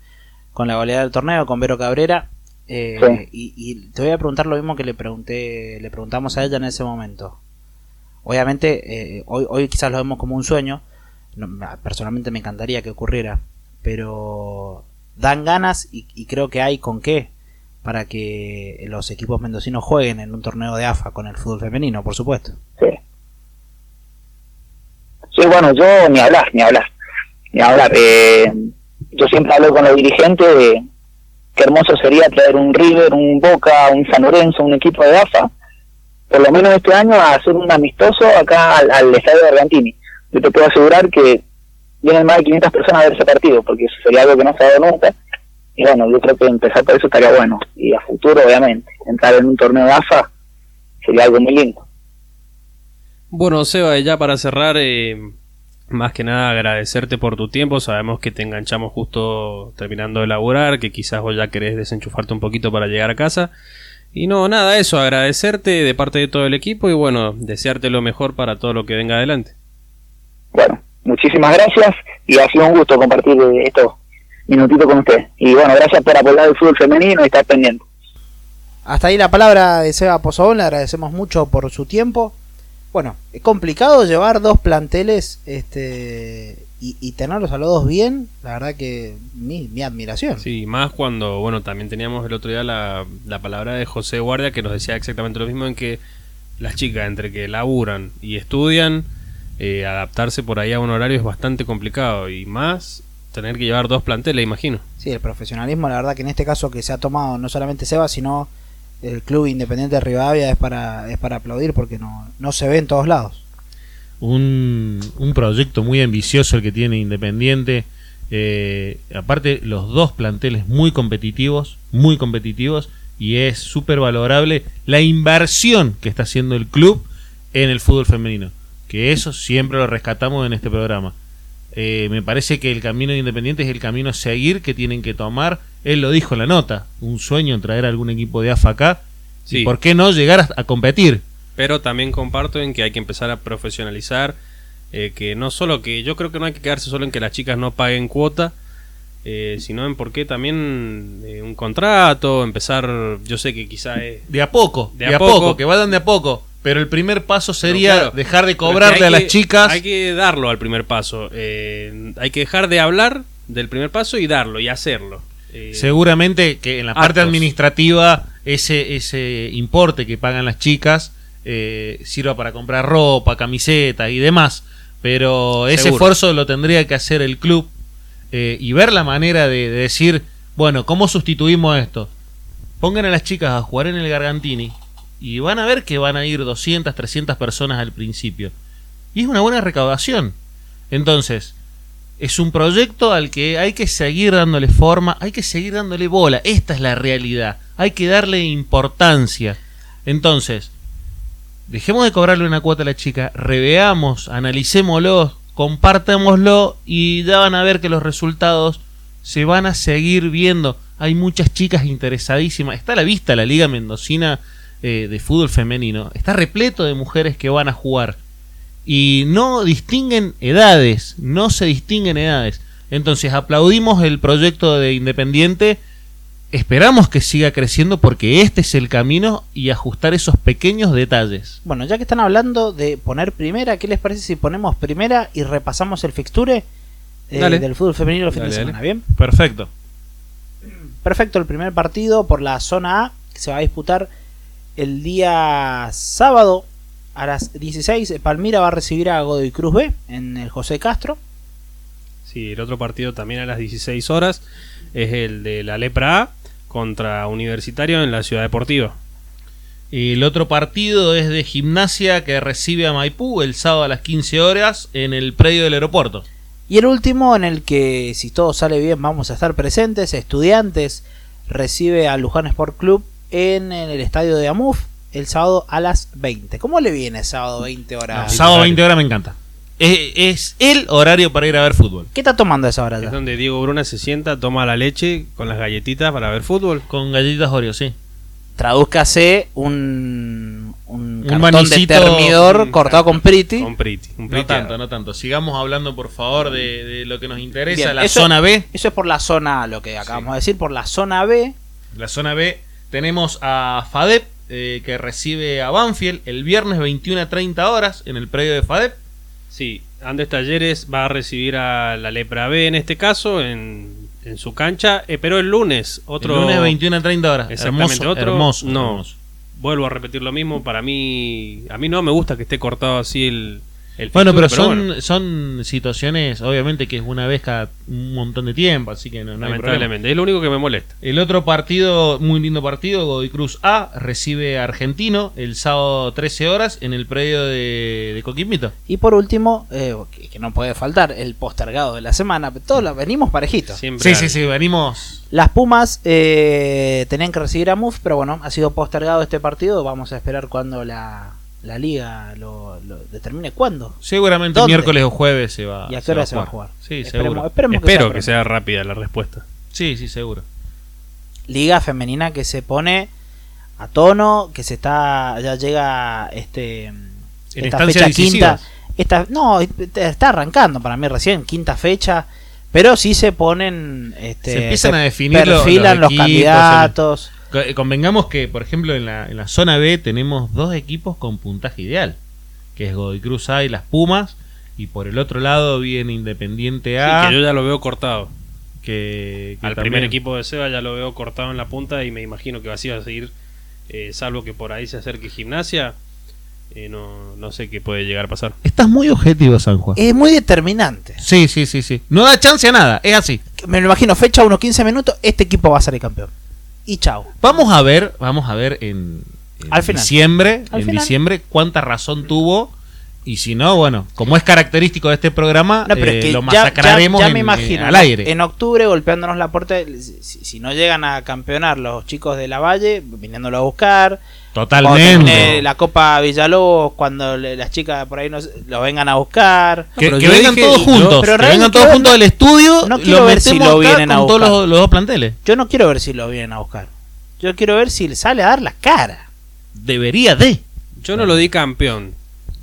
con la goleada del torneo, con Vero Cabrera. eh, Sí. y, y te voy a preguntar lo mismo que le pregunté, le preguntamos a ella en ese momento. Obviamente, eh, hoy, hoy quizás lo vemos como un sueño. No, personalmente me encantaría que ocurriera. Pero dan ganas y, y creo que hay con qué para que los equipos mendocinos jueguen en un torneo de AFA con el fútbol femenino, por supuesto. Sí. Sí, bueno, yo ni hablar, ni hablar, ni hablar. Eh, yo siempre hablo con los dirigentes de qué hermoso sería traer un River, un Boca, un San Lorenzo, un equipo de AFA, por lo menos este año a hacer un amistoso acá al, al estadio de Argentini. Yo te puedo asegurar que vienen más de 500 personas a ver ese partido, porque eso sería algo que no se ha dado nunca. Y bueno, yo creo que empezar por eso estaría bueno. Y a futuro, obviamente, entrar en un torneo de AFA sería algo muy lindo. Bueno, Seba, ya para cerrar, eh, más que nada agradecerte por tu tiempo. Sabemos que te enganchamos justo terminando de laburar, que quizás vos ya querés desenchufarte un poquito para llegar a casa. Y no, nada, eso, agradecerte de parte de todo el equipo y bueno, desearte lo mejor para todo lo que venga adelante. Bueno, muchísimas gracias y ha sido un gusto compartir eh, estos minutitos con usted. Y bueno, gracias por apoyar el fútbol femenino y estar pendiente. Hasta ahí la palabra de Seba Pozobón, le agradecemos mucho por su tiempo. Bueno, es complicado llevar dos planteles este y, y tenerlos a los dos bien, la verdad que mi, mi admiración. Sí, más cuando, bueno, también teníamos el otro día la, la palabra de José Guardia que nos decía exactamente lo mismo en que las chicas entre que laburan y estudian, eh, adaptarse por ahí a un horario es bastante complicado y más tener que llevar dos planteles, imagino. Sí, el profesionalismo, la verdad que en este caso que se ha tomado no solamente Seba, sino el club independiente de Rivadavia es para, es para aplaudir porque no, no se ve en todos lados. un, un proyecto muy ambicioso el que tiene Independiente. Eh, aparte, los dos planteles muy competitivos, muy competitivos, y es súper valorable la inversión que está haciendo el club en el fútbol femenino. Que eso siempre lo rescatamos en este programa. Eh, me parece que el camino de Independiente es el camino a seguir que tienen que tomar Él lo dijo en la nota, un sueño en traer algún equipo de AFA acá. Sí. ¿Y por qué no llegar a, a competir? Pero también comparto en que hay que empezar a profesionalizar, eh, que no solo que yo creo que no hay que quedarse solo en que las chicas no paguen cuota, eh, sino en por qué también eh, un contrato, empezar, yo sé que quizá es... De a poco, De de, a a poco, poco. que vayan de a poco. Pero el primer paso sería claro, dejar de que cobrarle a las chicas. Hay que darlo al primer paso. eh, hay que dejar de hablar del primer paso y darlo y hacerlo. Eh, Seguramente que en la parte administrativa ese, ese importe que pagan las chicas eh, sirva para comprar ropa, camisetas y demás. Pero ese Seguro. esfuerzo lo tendría que hacer el club eh, y ver la manera de, de decir, bueno, ¿cómo sustituimos esto? Pongan a las chicas a jugar en el Gargantini y van a ver que van a ir 200, 300 personas al principio. Y es una buena recaudación. Entonces, es un proyecto al que hay que seguir dándole forma, hay que seguir dándole bola. Esta es la realidad. Hay que darle importancia. Entonces, dejemos de cobrarle una cuota a la chica, reveamos, analicémoslo, compártamoslo y ya van a ver que los resultados se van a seguir viendo. Hay muchas chicas interesadísimas. Está a la vista la Liga Mendocina eh, de fútbol femenino. Está repleto de mujeres que van a jugar y no distinguen edades, no se distinguen edades. Entonces aplaudimos el proyecto de Independiente, esperamos que siga creciendo porque este es el camino y ajustar esos pequeños detalles. Bueno, ya que están hablando de poner primera, ¿qué les parece si ponemos primera y repasamos el fixture eh, del fútbol femenino el fin Dale, de dale. semana? Bien, Perfecto. perfecto. El primer partido por la zona A que se va a disputar el día sábado a las 16. Palmira va a recibir a Godoy Cruz B en el José Castro. Sí, el otro partido también a las 16 horas es el de la Lepra A contra Universitario en la Ciudad Deportiva. El otro partido es de gimnasia que recibe a Maipú el sábado a las 15 horas en el predio del aeropuerto. Y el último en el que, si todo sale bien, vamos a estar presentes. Estudiantes recibe a Luján Sport Club en, en el estadio de Amuf el sábado a las 20. ¿Cómo le viene sábado 20 horas? sábado 20 horas me encanta. Es, es el horario para ir a ver fútbol. ¿Qué está tomando a esa hora Es ya? donde Diego Bruna se sienta, toma la leche con las galletitas para ver fútbol. Con galletitas Oreo, sí. Tradúzcase un, un, Un cartón manicito, de termidor un cortado con Pretty. Con Priti. un No Priti. tanto, no tanto. Sigamos hablando, por favor, de, de lo que nos interesa, Bien, la eso- zona B. Eso es por la zona A, lo que acabamos de decir. Por la zona B, La zona B tenemos a FADEP, eh, que recibe a Banfield el viernes 21 a 30 horas en el predio de FADEP. Sí, Andes Talleres va a recibir a la Lepra B en este caso en, en su cancha, eh, pero el lunes otro El lunes 21 a 30 horas. Exactamente, hermoso, otro- hermoso, no. hermoso. vuelvo a repetir lo mismo, para mí a mí no me gusta que esté cortado así el, el Bueno, pero son, bueno, son situaciones, obviamente, que es una vez cada un montón de tiempo, así que no, no hay lamentablemente, es lo único que me molesta. El otro partido, muy lindo partido, Godoy Cruz A, recibe a Argentino el sábado 13 horas en el predio de, de Coquimbito. y por último, eh, que, que no puede faltar, el postergado de la semana. Todos los- venimos parejitos. Siempre Sí, hay. sí, sí, venimos Las Pumas eh, tenían que recibir a MUF, pero bueno, ha sido postergado este partido. Vamos a esperar cuando la, la liga lo, lo determine cuándo. Seguramente ¿Dónde? miércoles o jueves se va, ¿Y a qué hora se va a jugar? Sí, Esperemos- seguro. esperemos Espero sea que sea rápida la respuesta. Sí, sí, seguro. Liga femenina que se pone a tono, que se está ya llega este En esta fecha quinta. Esta, no, está arrancando para mí recién, quinta fecha. Pero sí se ponen. Este, Se empiezan se a definir Perfilan los, los equipos, candidatos. Convengamos que, por ejemplo, en la, en la zona B tenemos dos equipos con puntaje ideal, que es Godoy Cruz A y las Pumas, y por el otro lado viene Independiente Sí, A, que yo ya lo veo cortado. que, que Al también- primer equipo de Seba ya lo veo cortado en la punta y me imagino que así va a seguir, eh, salvo que por ahí se acerque gimnasia. eh, no, no sé qué puede llegar a pasar. Estás muy objetivo, San Juan. Es muy determinante. Sí, sí, sí, sí. No da chance a nada, es así. Me lo imagino, fecha unos 15 minutos, este equipo va a ser el campeón. Y chao. Vamos a ver, vamos a ver en, en Al final. diciembre, Al en final. diciembre cuánta razón tuvo Y si no, bueno, como es característico de este programa, No, pero eh, es que lo ya- masacraremos ya, ya en- me imagino eh, al ¿no? aire. en octubre golpeándonos la puerta si, si no llegan a campeonar los chicos de la Valle viniéndolo a buscar Totalmente. la Copa Villalobos cuando le- las chicas por ahí nos, lo vengan a buscar Que, vengan dije- todos yo- juntos. pero que vengan todos juntos al estudio. no quiero ver si lo vienen a todos buscar. los, los dos planteles. yo no quiero ver si lo vienen a buscar yo quiero ver si le sale a dar la cara Debería de. Yo no lo di campeón.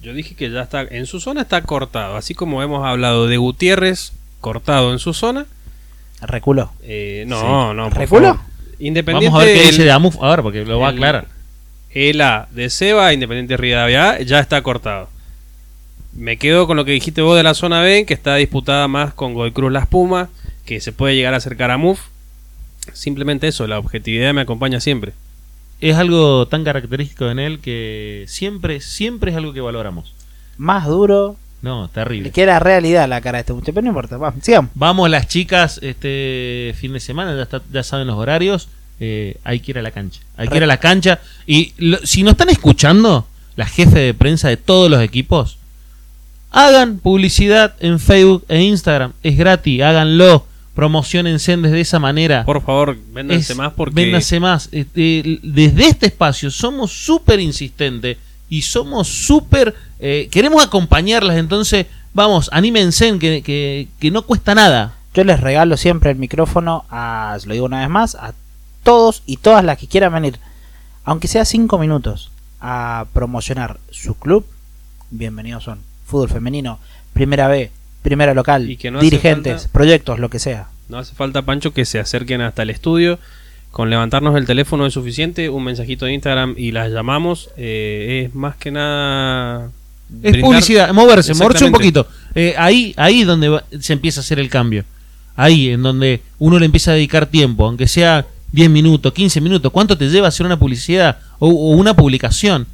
Yo dije que ya está. En su zona está cortado. Así como hemos hablado de Gutiérrez cortado en su zona. reculó eh, no, no. favor. Independiente. Vamos a ver qué dice de Amuf ahora, porque lo va a aclarar. El A de Seba, Independiente Rivadavia, ya está cortado. Me quedo con lo que dijiste vos de la zona B, que está disputada más con Goy Cruz Las Pumas, que se puede llegar a acercar a MUF. Simplemente eso, la objetividad me acompaña siempre. Es algo tan característico en él que siempre, siempre es algo que valoramos. más duro No, terrible. que era realidad la cara de este muchacho pero no importa vamos, sigamos Vamos las chicas este fin de semana, ya, está- ya saben los horarios, eh, hay que ir a la cancha. Hay que ir a la cancha. Y lo- si nos están escuchando, la jefe de prensa de todos los equipos, hagan publicidad en Facebook e Instagram. Es gratis, háganlo. Promocionense desde esa manera. Por favor, véndanse Es- más porque. Véndanse más. Este, desde este espacio somos súper insistentes y somos súper... eh, queremos acompañarlas, entonces vamos, anímense, que, que, que no cuesta nada. Yo les regalo siempre el micrófono, a, lo digo una vez más, a todos y todas las que quieran venir, aunque sea cinco minutos, a promocionar su club. Bienvenidos son. Fútbol femenino, primera B, primera local, Y que no dirigentes, falta- proyectos, lo que sea. No hace falta, Pancho, que se acerquen hasta el estudio. Con levantarnos el teléfono es suficiente. Un mensajito de Instagram y las llamamos. eh, es más que nada. Es brindar- publicidad, moverse, moverse un poquito. Eh, ahí, ahí donde va- se empieza a hacer el cambio. Ahí, en donde uno le empieza a dedicar tiempo, aunque sea 10 minutos, 15 minutos. ¿Cuánto te lleva hacer una publicidad o, o una publicación?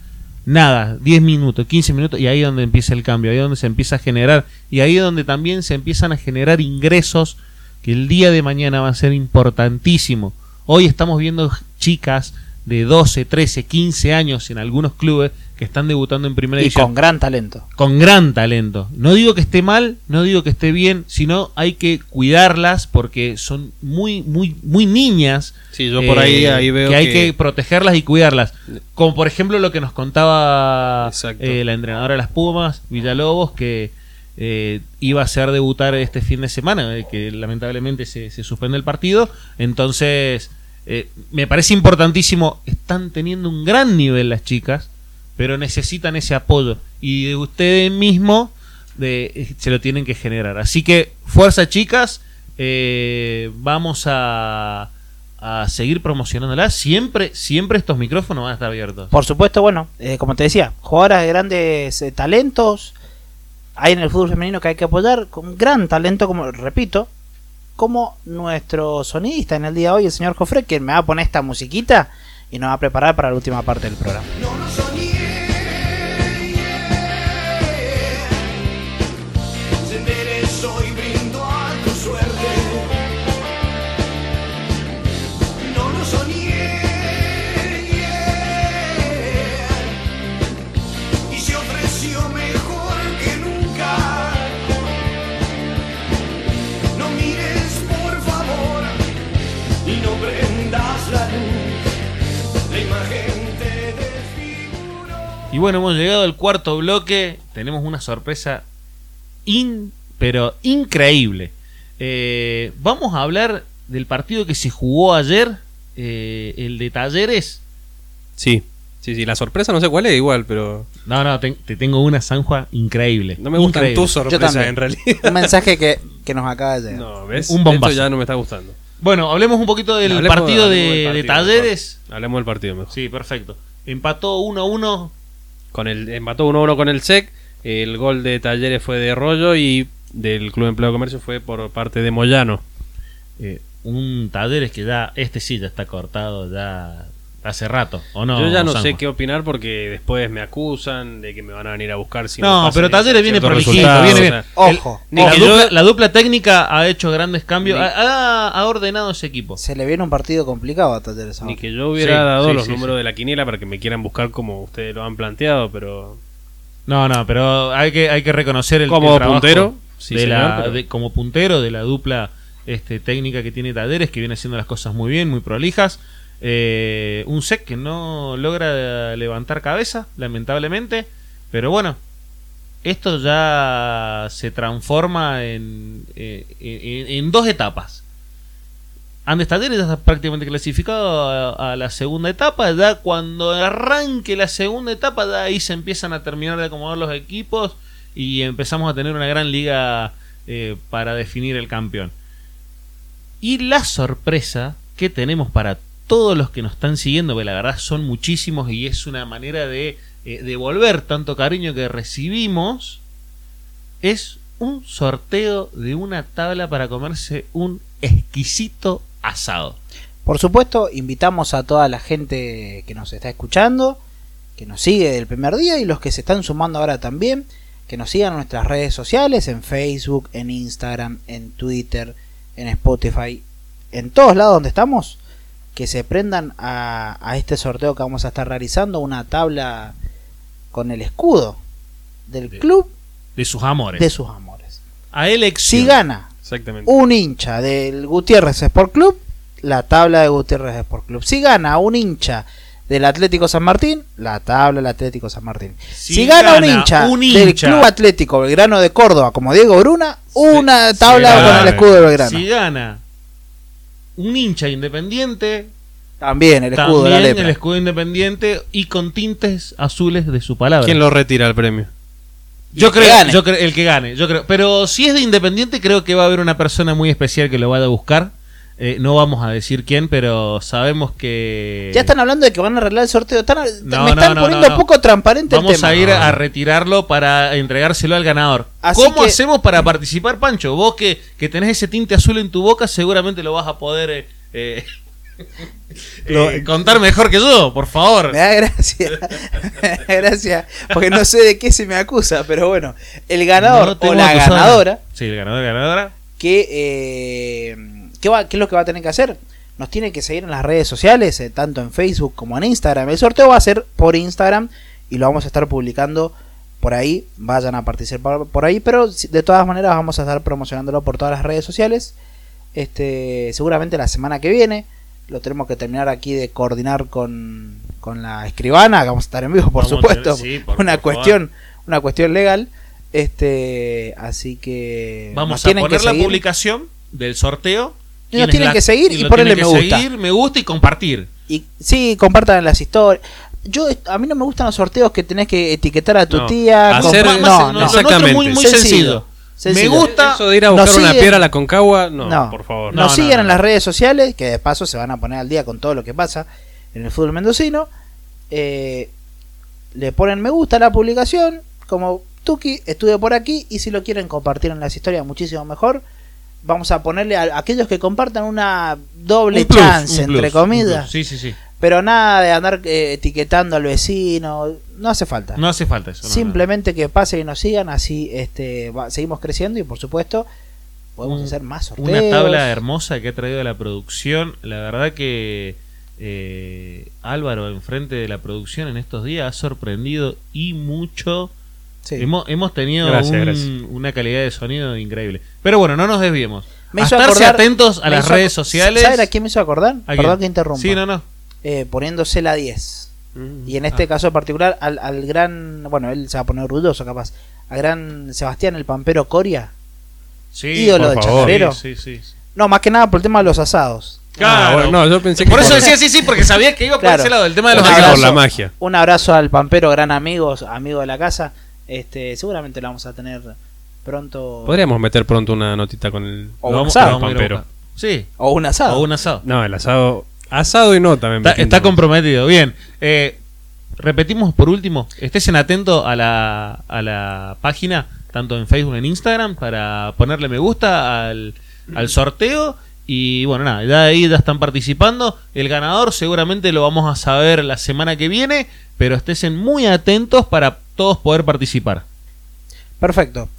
Nada, 10 minutos, 15 minutos, y ahí es donde empieza el cambio, ahí es donde se empieza a generar, y ahí es donde también se empiezan a generar ingresos que el día de mañana va a ser importantísimo. Hoy estamos viendo chicas de 12, 13, 15 años en algunos clubes que están debutando en primera Y división con gran talento. con gran talento. No digo que esté mal, no digo que esté bien, sino hay que cuidarlas porque son muy, muy, muy niñas. Sí, yo por ahí, eh, ahí veo que hay que- que protegerlas y cuidarlas. Como por ejemplo lo que nos contaba eh, la entrenadora de las Pumas, Villalobos, que eh, iba a hacer debutar este fin de semana, eh, que lamentablemente se, se suspende el partido. Entonces, eh, me parece importantísimo. Están teniendo un gran nivel las chicas, pero necesitan ese apoyo. Y de ustedes mismos de, eh, se lo tienen que generar. Así que, fuerza chicas, eh, vamos a, a seguir promocionándolas. Siempre, siempre estos micrófonos van a estar abiertos. Por supuesto, bueno, como te decía, jugadoras de grandes talentos. Hay en el fútbol femenino que hay que apoyar con gran talento, como repito, como nuestro sonidista en el día de hoy, el señor Jofre, que me va a poner esta musiquita y nos va a preparar para la última parte del programa. Y bueno, hemos llegado al cuarto bloque. Tenemos una sorpresa in, pero increíble. Eh, vamos a hablar del partido que se jugó ayer, eh, el de Talleres. Sí, sí, sí. La sorpresa no sé cuál es, igual, pero. No, no, te, te tengo una Sanjua increíble. No me gustan Increíble. tus sorpresas en realidad. Un mensaje que, que nos acaba de llegar. No, ¿ves? Un bombazo. Esto ya no me está gustando. Bueno, hablemos un poquito del Hablemos- partido, de, del de partido, Talleres. mejor. Hablemos del partido mejor. Sí, perfecto. Empató 1-1. Con el, empató 1-1 con el SEC. El gol de Talleres fue de Rollo y del Club Empleo Comercio fue por parte de Moyano. eh, un Talleres que ya, este sí ya está cortado ya hace rato, ¿o no? Yo ya no sé qué opinar porque después me acusan de que me van a venir a buscar. Si No, pero Talleres viene prolijito, viene o bien. sea, El- Ojo, la, dupla, yo- la dupla técnica ha hecho grandes cambios, Ni- ha, ha- ordenado ese equipo. se le viene un partido complicado a Talleres Ni que yo hubiera Sí, dado sí, los sí, números sí. de la quiniela para que me quieran buscar como ustedes lo han planteado, pero No, no, pero hay que, hay que reconocer el, Como el trabajo puntero, sí, de señor, la- pero- de- como puntero de la dupla este, técnica que tiene Talleres, que viene haciendo las cosas muy bien, muy prolijas. Eh, un SEC que no logra levantar cabeza, lamentablemente. Pero bueno, esto ya se transforma en, eh, en- dos etapas. Andes ya está prácticamente clasificado a, a la segunda etapa. Ya cuando arranque la segunda etapa, ya ahí se empiezan a terminar de acomodar los equipos y empezamos a tener una gran liga eh, para definir el campeón. Y la sorpresa que tenemos para todos los que nos están siguiendo, que la verdad son muchísimos y es una manera de eh, devolver tanto cariño que recibimos, es un sorteo de una tabla para comerse un exquisito asado. Por supuesto, invitamos a toda la gente que nos está escuchando, que nos sigue del primer día y los que se están sumando ahora también, que nos sigan en nuestras redes sociales, en Facebook, en Instagram, en Twitter, en Spotify, en todos lados donde estamos, que se prendan a, a este sorteo que vamos a estar realizando, una tabla con el escudo del De- club De sus amores. de sus amores. A elección. Si gana Exactamente. un hincha del Gutiérrez Sport Club, la tabla de Gutiérrez Sport Club. Si gana un hincha del Atlético San Martín, la tabla del Atlético San Martín. Si, Si gana, un hincha un del hincha- Club Atlético Belgrano de Córdoba, como Diego Bruna, una tabla Si con gana- el escudo de Belgrano. Si gana un hincha independiente, También el escudo de la lepra. el escudo independiente y con tintes azules de su palabra. ¿Quién lo retira el premio? Yo el que creo, gane. yo creo, el que gane, yo creo. Pero si es de Independiente, creo que va a haber una persona muy especial que lo vaya a buscar. Eh, no vamos a decir quién, pero sabemos que. Ya están hablando de que van a arreglar el sorteo. Están- No, me están no, poniendo no, no. poco transparente Vamos el tema. a ir a retirarlo para entregárselo al ganador. Así ¿Cómo que- hacemos para participar, Pancho? Vos que, que tenés ese tinte azul en tu boca, seguramente lo vas a poder eh, eh, eh, contar mejor que yo, por favor. Me da gracia. Me da gracia. Porque no sé de qué se me acusa. Pero bueno, el ganador No o la acusado. ganadora. Sí, el ganador, ganadora. que eh, ¿qué, va- qué es lo que va a tener que hacer? Nos tiene que seguir en las redes sociales, eh, tanto en Facebook como en Instagram. El sorteo va a ser por Instagram y lo vamos a estar publicando por ahí. Vayan a participar por ahí, pero de todas maneras vamos a estar promocionándolo por todas las redes sociales. Este, seguramente la semana que viene lo tenemos que terminar aquí de coordinar con, con la escribana, que vamos a estar en vivo, por Vamos supuesto, tener- sí, por- una por cuestión, una cuestión legal. Este, así que Vamos a poner que la publicación del sorteo. Y nos tienen la- que seguir y lo ponerle tienen me que gusta. seguir, me gusta y compartir. Y sí, compartan las historias. Yo a mí no me gustan los sorteos que tenés que etiquetar a tu No. tía. Hacer- Más- no, no, Exactamente. muy, muy Sencillo. sencillo. Sencillo. Me gusta. Eso de ir a buscar una piedra a la concagua, no, No. por favor. No, Nos no, siguen no. en las redes sociales, que de paso se van a poner al día con todo lo que pasa en el fútbol mendocino. Eh, le ponen me gusta a la publicación, como Tuki, estuve por aquí, y si lo quieren compartir en las historias, muchísimo mejor. Vamos a ponerle a aquellos que compartan una doble Un plus, chance, un plus, entre comillas. Sí, sí, sí. Pero nada de andar eh, etiquetando al vecino, no hace falta. No hace falta eso. no, no. Simplemente que pasen y nos sigan, así este va- seguimos creciendo y por supuesto podemos Un- hacer más sorteos. Una tabla hermosa que ha traído la producción. La verdad que eh, Álvaro, enfrente de la producción en estos días, ha sorprendido y mucho. Sí. Hemos, hemos tenido Gracias, un- gracias. una calidad de sonido increíble. Pero bueno, no nos desviemos. Me a estarse acordar- atentos a las hizo redes sociales. ¿Saben a quién me hizo acordar? ¿A Perdón que interrumpa. Sí, no, no. Eh, poniéndose la 10. Mm. Y en este Ah. caso particular al, al gran, bueno, él se va a poner orgulloso capaz, al gran Sebastián el Pampero Coria. Sí, ídolo por de favor. chacarero. Sí, sí, sí. No, más que nada por el tema de los asados. Claro. Ah, bueno, no, yo pensé que Por eso por- decía sí, sí, porque sabía que iba por Claro. ese lado, el tema de los por la magia. Un abrazo al Pampero, gran amigo, amigo de la casa. Este, seguramente lo vamos a tener pronto. Podríamos meter pronto una notita con el. O un asado. Pampero. Sí, O un asado. o un asado. No, el asado. Asado y no también. Está, comprometido. Bien. Eh, repetimos por último. Estén atentos a la, a la página, tanto en Facebook como en Instagram, para ponerle me gusta al, al sorteo. Y bueno, nada, ya ahí ya están participando. El ganador seguramente lo vamos a saber la semana que viene, pero estén muy atentos para todos poder participar. Perfecto.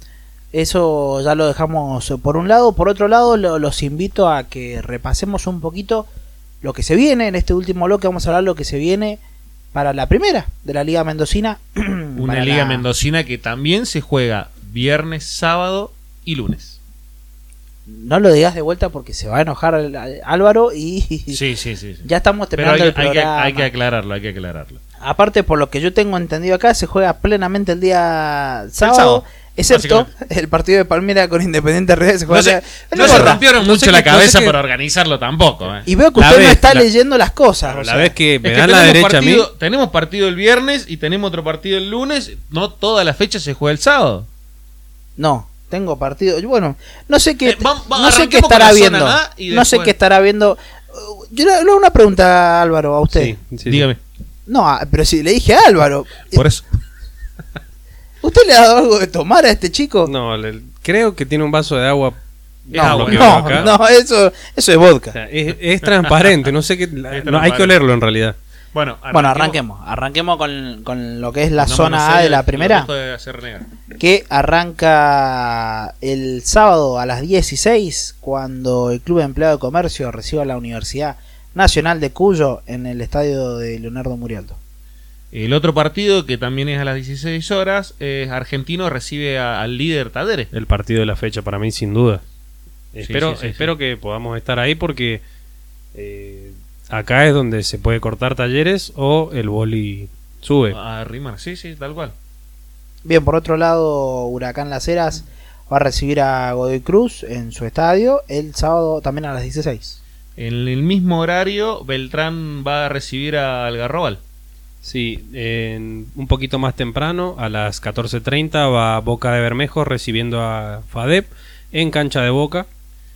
Eso ya lo dejamos por un lado. Por otro lado, lo- los invito a que repasemos un poquito lo que se viene. En este último bloque vamos a hablar lo que se viene para la primera de la Liga Mendocina. Una liga la- mendocina que también se juega viernes, sábado y lunes. No lo digas de vuelta porque se va a enojar Álvaro y Sí, sí, sí. sí. ya estamos Pero terminando hay, el hay que, programa. hay que aclararlo, hay que aclararlo. Aparte, por lo que yo tengo entendido acá, se juega plenamente el día sábado, sábado, excepto el partido de Palmira con Independiente. Se juega No se, no No rompieron No mucho sé la cabeza qué- por organizarlo tampoco. eh. Y veo que La usted no está la- leyendo las cosas. o la sea, vez que Es me que dan la tenemos derecha a mí. partido, tenemos partido el viernes y tenemos otro partido el lunes. No toda la fecha se juega el sábado. No, tengo partido. Bueno, no sé qué, Eh, va- va- no sé qué estará viendo. No sé qué estará viendo. Yo le le hago una pregunta, Álvaro, a usted. Sí, sí, sí. Dígame. No, ah, pero si le dije a Álvaro, Por eso. ¿usted le ha dado algo de tomar a este chico? No, le- creo que tiene un vaso de agua. No, no, eso, eso es vodka. O sea, es, es transparente, no sé qué. no, hay que olerlo en realidad. Bueno, Bueno, arranquemos. Arranquemos con, con lo que es la No, zona A de la primera, de que arranca el sábado a las 16, cuando el Club Empleado de Comercio reciba a la Universidad Nacional de Cuyo en el estadio de Leonardo Murialdo. El otro partido, que también es a las 16 horas, es Argentino recibe a- al líder Tadere. El partido de la fecha para mí, sin duda. espero sí, sí, espero que podamos estar ahí porque eh, acá es donde se puede cortar talleres o el boli sube. A rimar, sí, sí, tal cual. Bien, por otro lado, Huracán Las Heras va a recibir a Godoy Cruz en su estadio el sábado también a las 16. En el mismo horario, Beltrán va a recibir a Algarrobal. Sí, en- un poquito más temprano, a las 14.30, va Boca de Bermejo recibiendo a FADEP en cancha de Boca.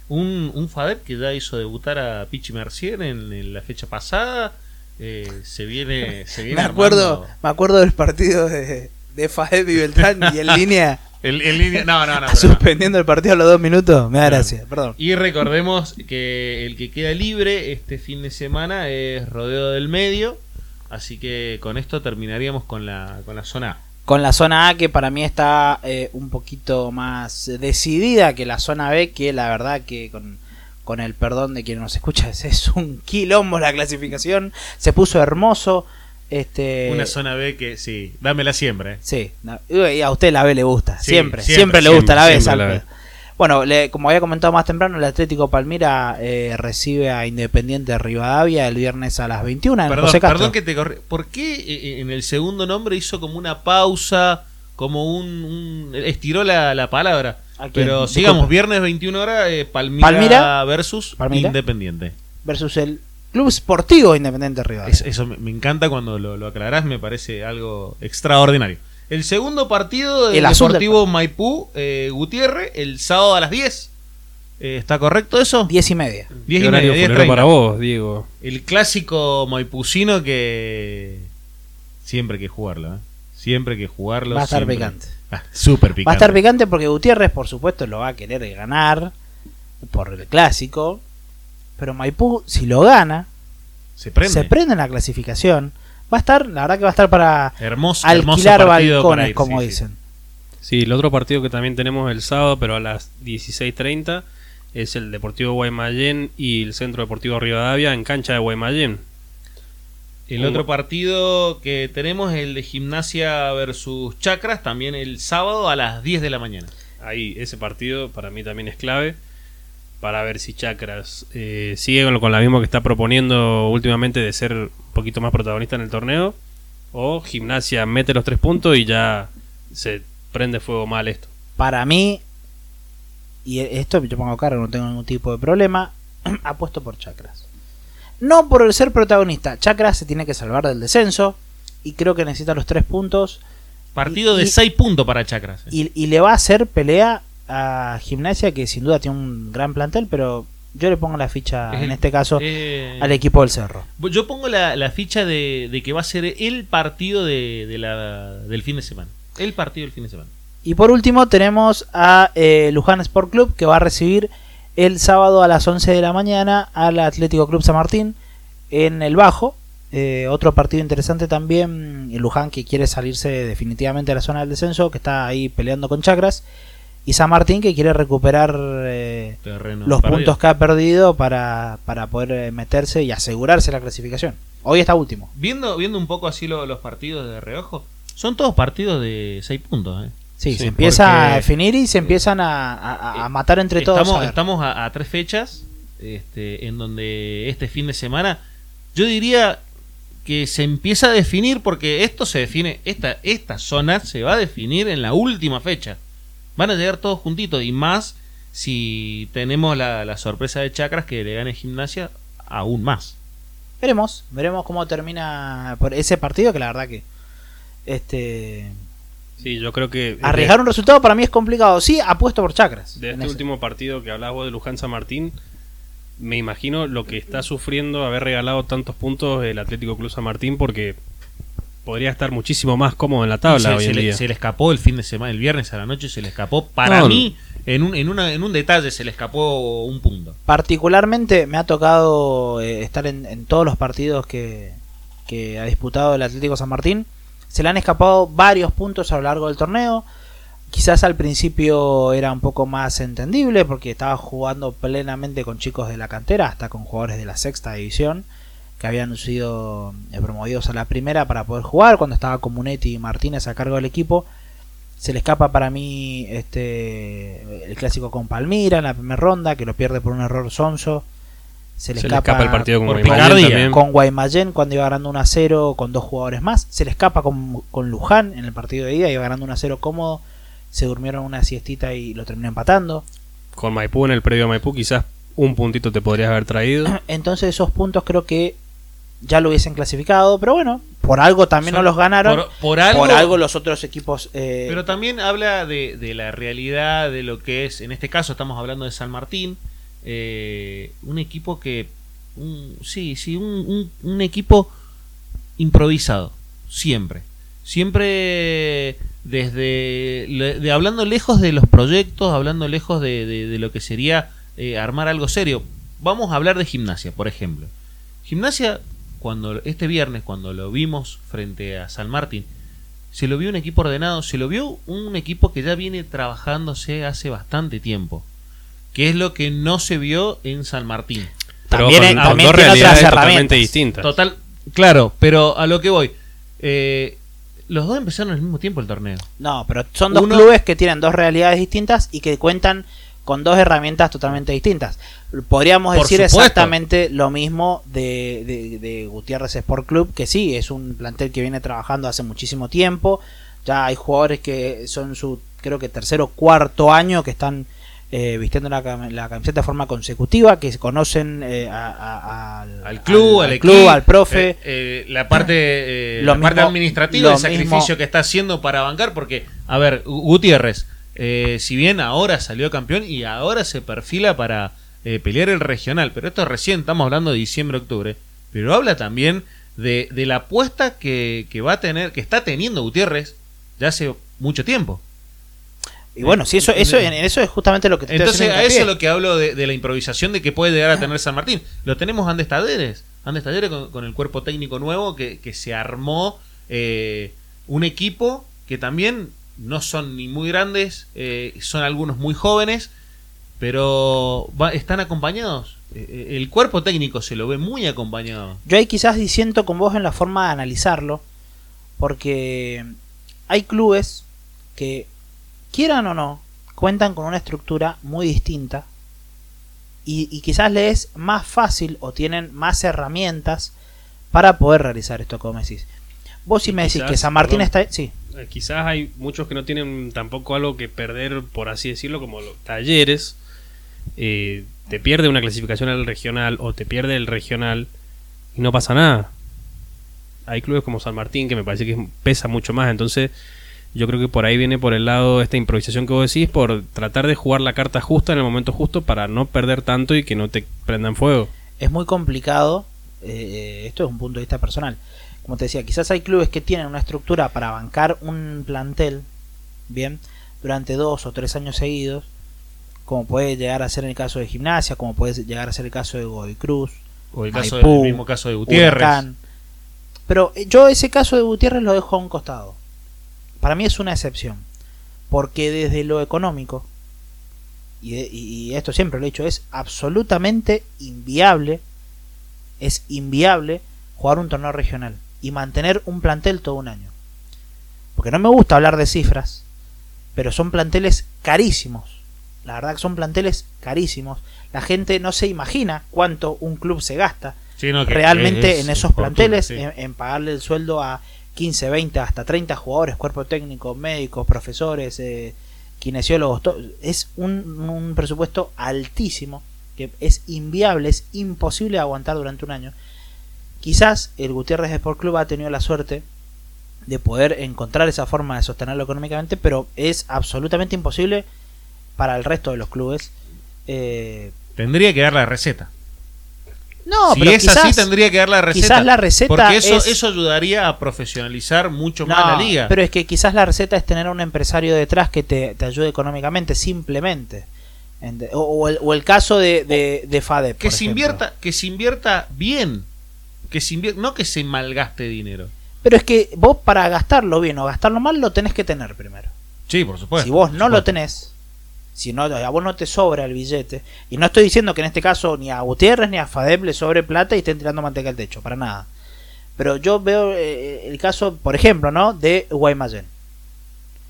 Un, un Fadet que ya hizo debutar a Pichi Mercier en, en la fecha pasada. eh, se viene. Se viene Me acuerdo, armando. me acuerdo del partido de, de Faed y Beltrán y en línea El- no, no, no. suspendiendo el partido a los dos minutos. Me da Claro. gracia, perdón. Y recordemos que el que queda libre este fin de semana es Rodeo del Medio. Así que con esto terminaríamos con la, con la zona A. Con la zona A que para mí está eh, un poquito más decidida que la zona B, que la verdad que con, con el perdón de quien nos escucha es, es un quilombo la clasificación. Se puso hermoso. Este, Una zona B que sí, dámela siempre. eh. Sí, y a usted la B le gusta, Sí, siempre, siempre, siempre, le gusta la B. la. Bueno, le- como había comentado más temprano, el Atlético Palmira eh, recibe a Independiente Rivadavia el viernes a las 21 en Perdón, José perdón que te corre. ¿Por qué eh, en el segundo nombre hizo como una pausa? Como un. un- estiró la, la palabra. Pero sigamos, viernes 21 horas, eh, Palmira, Palmira. versus Palmira. Independiente. Versus el Club Sportivo Independiente Rivadavia. Es- eso me, me encanta cuando lo, lo aclarás, me parece algo extraordinario. El segundo partido del El del Deportivo Maipú, eh, Gutiérrez, el sábado a las 10. Eh, ¿Está correcto eso? 10 y media. 10 ¿Qué y media, fulero 10:30. para vos, Diego? El clásico maipucino que siempre hay que jugarlo, ¿eh? Siempre hay que jugarlo. Va a estar siempre. picante. Ah, súper picante. Va a estar picante porque Gutiérrez, por supuesto, lo va a querer ganar por el clásico. Pero Maipú, si lo gana, Se prende. se prende en la clasificación. Va a estar, la verdad que va a estar para Hermoso, hermoso alquilar balcones, ir, como sí, sí. dicen. Sí, el otro partido que también tenemos el sábado, pero a las 16.30, es el Deportivo Guaymallén y el Centro Deportivo Rivadavia en cancha de Guaymallén. El otro partido que tenemos es el de Gimnasia versus Chacras, también el sábado a las 10 de la mañana. Ahí, ese partido para mí también es clave para ver si Chacras eh, sigue con, lo- con la misma que está proponiendo últimamente de ser un poquito más protagonista en el torneo o Gimnasia mete los tres puntos y ya se prende fuego mal esto. Para mí, y esto yo pongo cara, no tengo ningún tipo de problema, apuesto por Chakras. No por el ser protagonista, Chakras se tiene que salvar del descenso y creo que necesita los tres puntos Partido Y- de 6 puntos para Chacras. y, y le va a hacer pelea a Gimnasia que sin duda tiene un gran plantel, pero yo le pongo la ficha Es en el- este caso Eh, al equipo del Cerro. Yo pongo la, la ficha de, de que va a ser el partido de, de la, del fin de semana. El partido del fin de semana. Y por último tenemos a eh, Luján Sport Club que va a recibir el sábado a las 11 de la mañana al Atlético Club San Martín en el Bajo. Eh, otro partido interesante también, Luján que quiere salirse definitivamente de la zona del descenso, que está ahí peleando con Chacras. Y San Martín que quiere recuperar eh, los perdido. puntos que ha perdido para, para poder eh, meterse y asegurarse la clasificación. Hoy está último. Viendo, viendo un poco así lo- los partidos de reojo, son todos partidos de 6 puntos. ¿eh? Sí, Sí, se empieza a definir y se empiezan a, a- a matar entre todos. estamos a ver. estamos a, a tres fechas este, en donde este fin de semana yo diría que se empieza a definir porque esto se define esta esta zona se va a definir en la última fecha van a llegar todos juntitos y más si tenemos la, la sorpresa de Chacras que le gane gimnasia aún más Veremos, veremos cómo termina por ese partido que la verdad que este Sí, yo creo que. arriesgar un resultado para mí es complicado. Sí, apuesto por chakras. De este ese. último partido que hablabas vos de Luján San Martín, me imagino lo que está sufriendo haber regalado tantos puntos el Atlético Club San Martín porque podría estar muchísimo más cómodo en la tabla se, hoy se en le, día. se le escapó el fin de semana el viernes a la noche se le escapó para No, mí en un, en, una, en un detalle se le escapó un punto Particularmente me ha tocado eh, estar en, en todos los partidos que, que ha disputado el Atlético San Martín. Se le han escapado varios puntos a lo largo del torneo. Quizás al principio era un poco más entendible porque estaba jugando plenamente con chicos de la cantera, hasta con jugadores de la sexta división que habían sido eh, promovidos a la primera para poder jugar cuando estaba Comunetti y Martínez a cargo del equipo. Se le escapa para mí este el clásico con Palmira en la primera ronda, que lo pierde por un error sonso. Se le, se le escapa el partido con Guaymallén con Guaymallén cuando iba ganando 1 a 0 con dos jugadores más. Se le escapa con, con Luján en el partido de ida, iba ganando 1 a 0 cómodo. Se durmieron una siestita y lo terminó empatando. Con Maipú en el previo a Maipú, quizás un puntito te podrías haber traído. Entonces esos puntos creo que ya lo hubiesen clasificado, pero bueno, por algo también no los ganaron. por, por algo, por algo los otros equipos... eh, Pero también habla de, de la realidad de lo que es, en este caso estamos hablando de San Martín, eh, un equipo que, un- sí, sí, un, un- un equipo improvisado, siempre. Siempre desde, le- de, hablando lejos de los proyectos, hablando lejos de, de- de lo que sería eh, armar algo serio. Vamos a hablar de gimnasia, por ejemplo. Gimnasia, cuando este viernes, cuando lo vimos frente a San Martín, se lo vio un equipo ordenado, se lo vio un equipo que ya viene trabajándose hace bastante tiempo. Que es lo que no se vio en San Martín. Pero También con, también dos realidades herramientas. totalmente distintas. Total, claro, pero a lo que voy. eh, los dos empezaron al mismo tiempo el torneo. No, pero son dos Uno- clubes que tienen dos realidades distintas y que cuentan con dos herramientas totalmente distintas. Podríamos Por decir supuesto. exactamente lo mismo de, de- de Gutiérrez Sport Club, que sí, es un plantel que viene trabajando hace muchísimo tiempo. Ya hay jugadores que son su, creo que tercero o cuarto año que están eh, vistiendo la, cam- la camiseta de forma consecutiva, que conocen eh, a- a- al, Al club, al, club, equipo, al profe. eh, eh, la parte, eh, la parte administrativa, el sacrificio mismo- que está haciendo para bancar, porque, a ver, Gu- Gutiérrez, eh, si bien ahora salió campeón y ahora se perfila para eh, pelear el regional, pero esto recién estamos hablando de diciembre, octubre, pero habla también de, de la apuesta que, que va a tener, que está teniendo Gutiérrez ya hace mucho tiempo. Y bueno, si eso, eso, en eso es justamente lo que te Entonces, a eso es lo que hablo de, de la improvisación de que puede llegar a tener San Martín. Lo tenemos Andes Talleres. Andes Talleres con, con el cuerpo técnico nuevo que, que se armó eh, un equipo que también no son ni muy grandes, eh, son algunos muy jóvenes, pero va- están acompañados. Eh, eh, el cuerpo técnico se lo ve muy acompañado. Yo ahí quizás disiento con vos en la forma de analizarlo, porque hay clubes que, quieran o no, cuentan con una estructura muy distinta y, y quizás les es más fácil o tienen más herramientas para poder realizar esto como decís. Vos si Y me decís quizás, que San Martín perdón. está... Sí, Eh, Quizás hay muchos que no tienen tampoco algo que perder, por así decirlo, como los talleres. Eh, te pierde una clasificación al regional o te pierde el regional y no pasa nada. Hay clubes como San Martín que me parece que pesa mucho más. Entonces, yo creo que por ahí viene por el lado esta improvisación que vos decís, por tratar de jugar la carta justa en el momento justo para no perder tanto y que no te prendan fuego. es muy complicado. eh, esto es un punto de vista personal. Como te decía, quizás hay clubes que tienen una estructura para bancar un plantel, bien, durante dos o tres años seguidos, como puede llegar a ser en el caso de Gimnasia, como puede llegar a ser el caso de Godoy Cruz, O el, caso Maipú, el mismo caso de Gutiérrez. Huracán. Pero eh, yo ese caso de Gutiérrez lo dejo a un costado. Para mí es una excepción. Porque desde lo económico, y esto siempre lo he dicho, es absolutamente inviable, es inviable jugar un torneo regional y mantener un plantel todo un año. Porque no me gusta hablar de cifras, pero son planteles carísimos. La verdad que son planteles carísimos. La gente no se imagina cuánto un club se gasta Sí, no, que realmente es en esos fortuna, planteles, sí. en, en pagarle el sueldo a 15, 20, hasta 30 jugadores, cuerpo técnico, médicos, profesores, eh, kinesiólogos, es un, un presupuesto altísimo que es inviable, es imposible aguantar durante un año. Quizás el Gutiérrez Sport Club ha tenido la suerte de poder encontrar esa forma de sostenerlo económicamente, pero es absolutamente imposible para el resto de los clubes. Eh, Tendría que dar la receta. no, si pero es quizás, así, tendría que dar la receta. quizás la receta Porque eso, es- eso ayudaría a profesionalizar mucho más No, la liga. Pero es que quizás la receta es tener a un empresario detrás que te, te ayude económicamente, simplemente. Ente- O, o el, o el caso de, de, de FADEP. que por se ejemplo. invierta, que se invierta bien. Que se invier- no que se malgaste dinero. Pero es que vos para gastarlo bien o gastarlo mal lo tenés que tener primero. Sí, por supuesto. si vos no lo tenés, si no, a vos no te sobra el billete, y no estoy diciendo que en este caso ni a Gutiérrez ni a FADEP le sobre plata y estén tirando manteca al techo, para nada. Pero yo veo eh, el caso, por ejemplo, ¿no? De Guaymallén.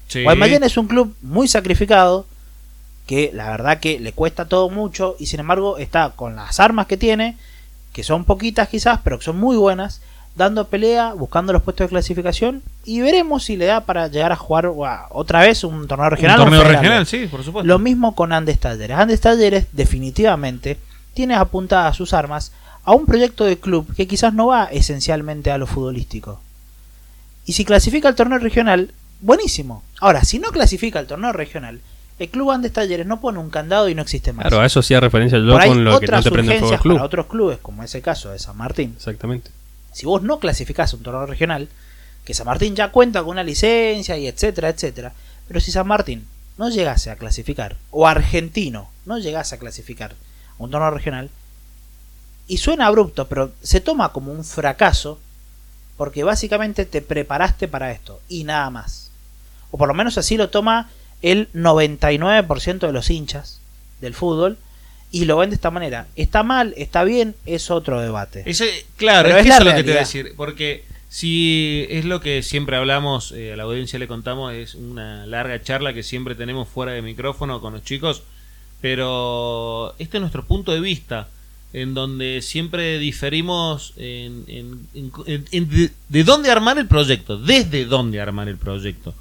Sí. Guaymallén es un club muy sacrificado, que la verdad que le cuesta todo mucho y sin embargo está con las armas que tiene, que son poquitas quizás, pero que son muy buenas, dando pelea, buscando los puestos de clasificación y veremos si le da para llegar a jugar otra vez un torneo regional. un torneo regional, sí, por supuesto. Lo mismo con Andes Talleres. Andes Talleres definitivamente tiene apuntadas sus armas a un proyecto de club que quizás no va esencialmente a lo futbolístico. Y si clasifica al torneo regional, buenísimo. Ahora, si no clasifica al torneo regional, el club Andes Talleres no pone un candado y no existe más. Claro, a eso hacía referencia yo Por con lo que no te prende el fuego el urgencias club. para otros clubes, como es el caso de San Martín. Exactamente. Si vos no clasificás un torneo regional, que San Martín ya cuenta con una licencia y etcétera, etcétera, pero si San Martín no llegase a clasificar, o Argentino no llegase a clasificar a un torneo regional, y suena abrupto, pero se toma como un fracaso, porque básicamente te preparaste para esto, y nada más. O por lo menos así lo toma el 99% de los hinchas del fútbol, y lo ven de esta manera. ¿Está mal? ¿Está bien? Es otro debate. Ese, claro, Pero es, es que eso es lo que te voy a decir. Porque si es lo que siempre hablamos, eh, a la audiencia le contamos, es una larga charla que siempre tenemos fuera de micrófono con los chicos. Pero este es nuestro punto de vista, en donde siempre diferimos en, en- en- en- en de, de dónde armar el proyecto, desde dónde armar el proyecto,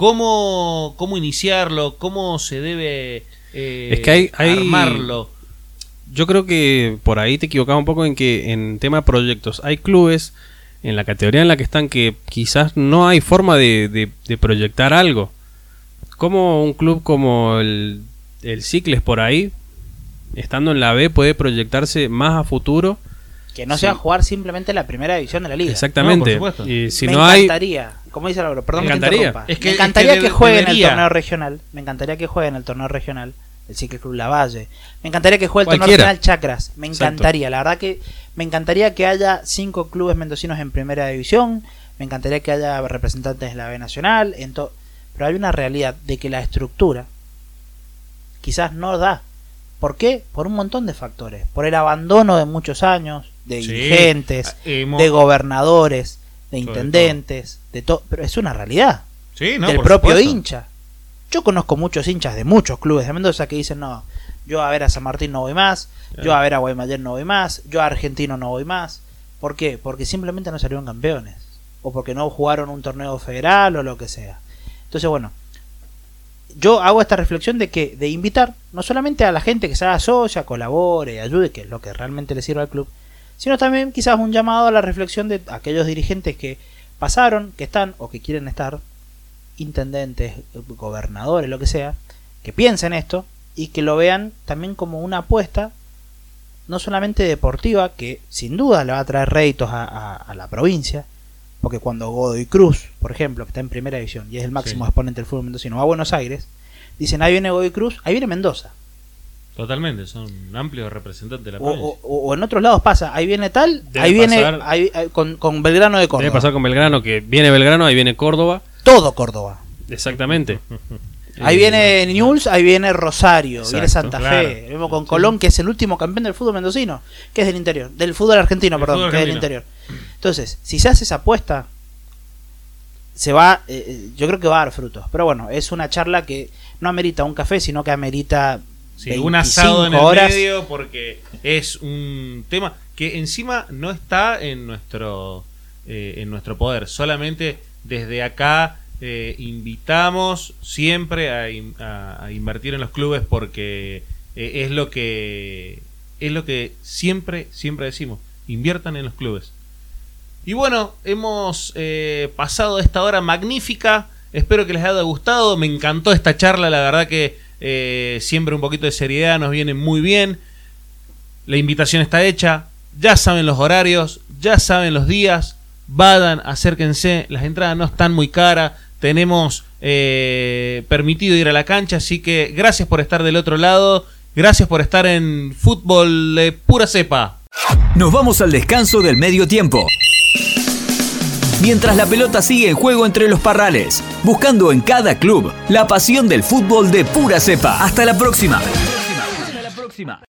cómo, cómo iniciarlo, cómo se debe eh, Es que hay- hay- armarlo. Yo creo que por ahí te equivocaba un poco en que en tema de proyectos hay clubes en la categoría en la que están que quizás no hay forma de, de- de proyectar algo. Como un club como el, el Cicles por ahí, estando en la B, puede proyectarse más a futuro. Que no Sí. sea jugar simplemente la primera división de la liga. Exactamente. No, por supuesto. y si me no hay, encantaría, como dice Lauro, perdón Me que te encantaría. interrumpa. Es que- me es que encantaría que, debe- juegue en el torneo regional. Me encantaría que juegue en el torneo regional el Ciclo Club Lavalle. Me encantaría que juegue el torneo regional Chacras. Me Exacto. encantaría, la verdad que me encantaría que haya cinco clubes mendocinos en primera división. Me encantaría que haya representantes de la B Nacional. En to- Pero hay una realidad de que la estructura quizás no da. ¿Por qué? Por un montón de factores. Por el abandono de muchos años, de Sí. dirigentes, hemos- de gobernadores, de intendentes, de todo. Pero es una realidad Sí, no, del propio supuesto. hincha. Yo conozco muchos hinchas de muchos clubes de Mendoza que dicen, no, yo a ver a San Martín no voy más, yo a ver a Guaymallén no voy más, yo a Argentino no voy más. ¿Por qué? Porque simplemente no salieron campeones. O porque no jugaron un torneo federal o lo que sea. Entonces, bueno, yo hago esta reflexión de que de invitar no solamente a la gente que se haga socia, colabore, ayude, que es lo que realmente le sirve al club, sino también quizás un llamado a la reflexión de aquellos dirigentes que pasaron, que están o que quieren estar, intendentes, gobernadores, lo que sea, que piensen esto y que lo vean también como una apuesta no solamente deportiva, que sin duda le va a traer réditos a, a- a la provincia, porque cuando Godoy Cruz, por ejemplo, que está en primera división y es el máximo Sí. exponente del fútbol mendocino, va a Buenos Aires, dicen ahí viene Godoy Cruz, ahí viene Mendoza. Totalmente, son amplios representantes de la O, provincia. o- o en otros lados pasa, ahí viene tal, Debe ahí viene pasar- ahí- con, con Belgrano de Córdoba. debe pasar con Belgrano, que viene Belgrano, ahí viene Córdoba. Todo Córdoba. Exactamente. Ahí Eh, viene Newell's, ahí viene Rosario, viene Exacto, Santa claro. Fe, mismo con Colón, que es el último campeón del fútbol mendocino, que es del interior, del fútbol argentino, perdón, fútbol que es del interior. Entonces, si se hace esa apuesta, se va, eh, eh, yo creo que va a dar frutos. Pero bueno, es una charla que no amerita un café, sino que amerita Sí, un asado en 25 el horas. medio porque es un tema que encima no está en nuestro eh, en nuestro poder. Solamente desde acá eh, invitamos siempre a, in- a- a invertir en los clubes porque eh, es lo que es lo que siempre siempre decimos. Inviertan en los clubes. Y bueno, hemos eh, pasado esta hora magnífica. Espero que les haya gustado. Me encantó esta charla. La verdad que eh, siempre un poquito de seriedad nos viene muy bien. La invitación está hecha. Ya saben los horarios. Ya saben los días. Vayan, acérquense. Las entradas no están muy caras. Tenemos eh, permitido ir a la cancha. Así que gracias por estar del otro lado. Gracias por estar en fútbol de pura cepa. Nos vamos al descanso del medio tiempo. Mientras la pelota sigue en juego entre los parrales, buscando en cada club la pasión del fútbol de pura cepa. Hasta la próxima.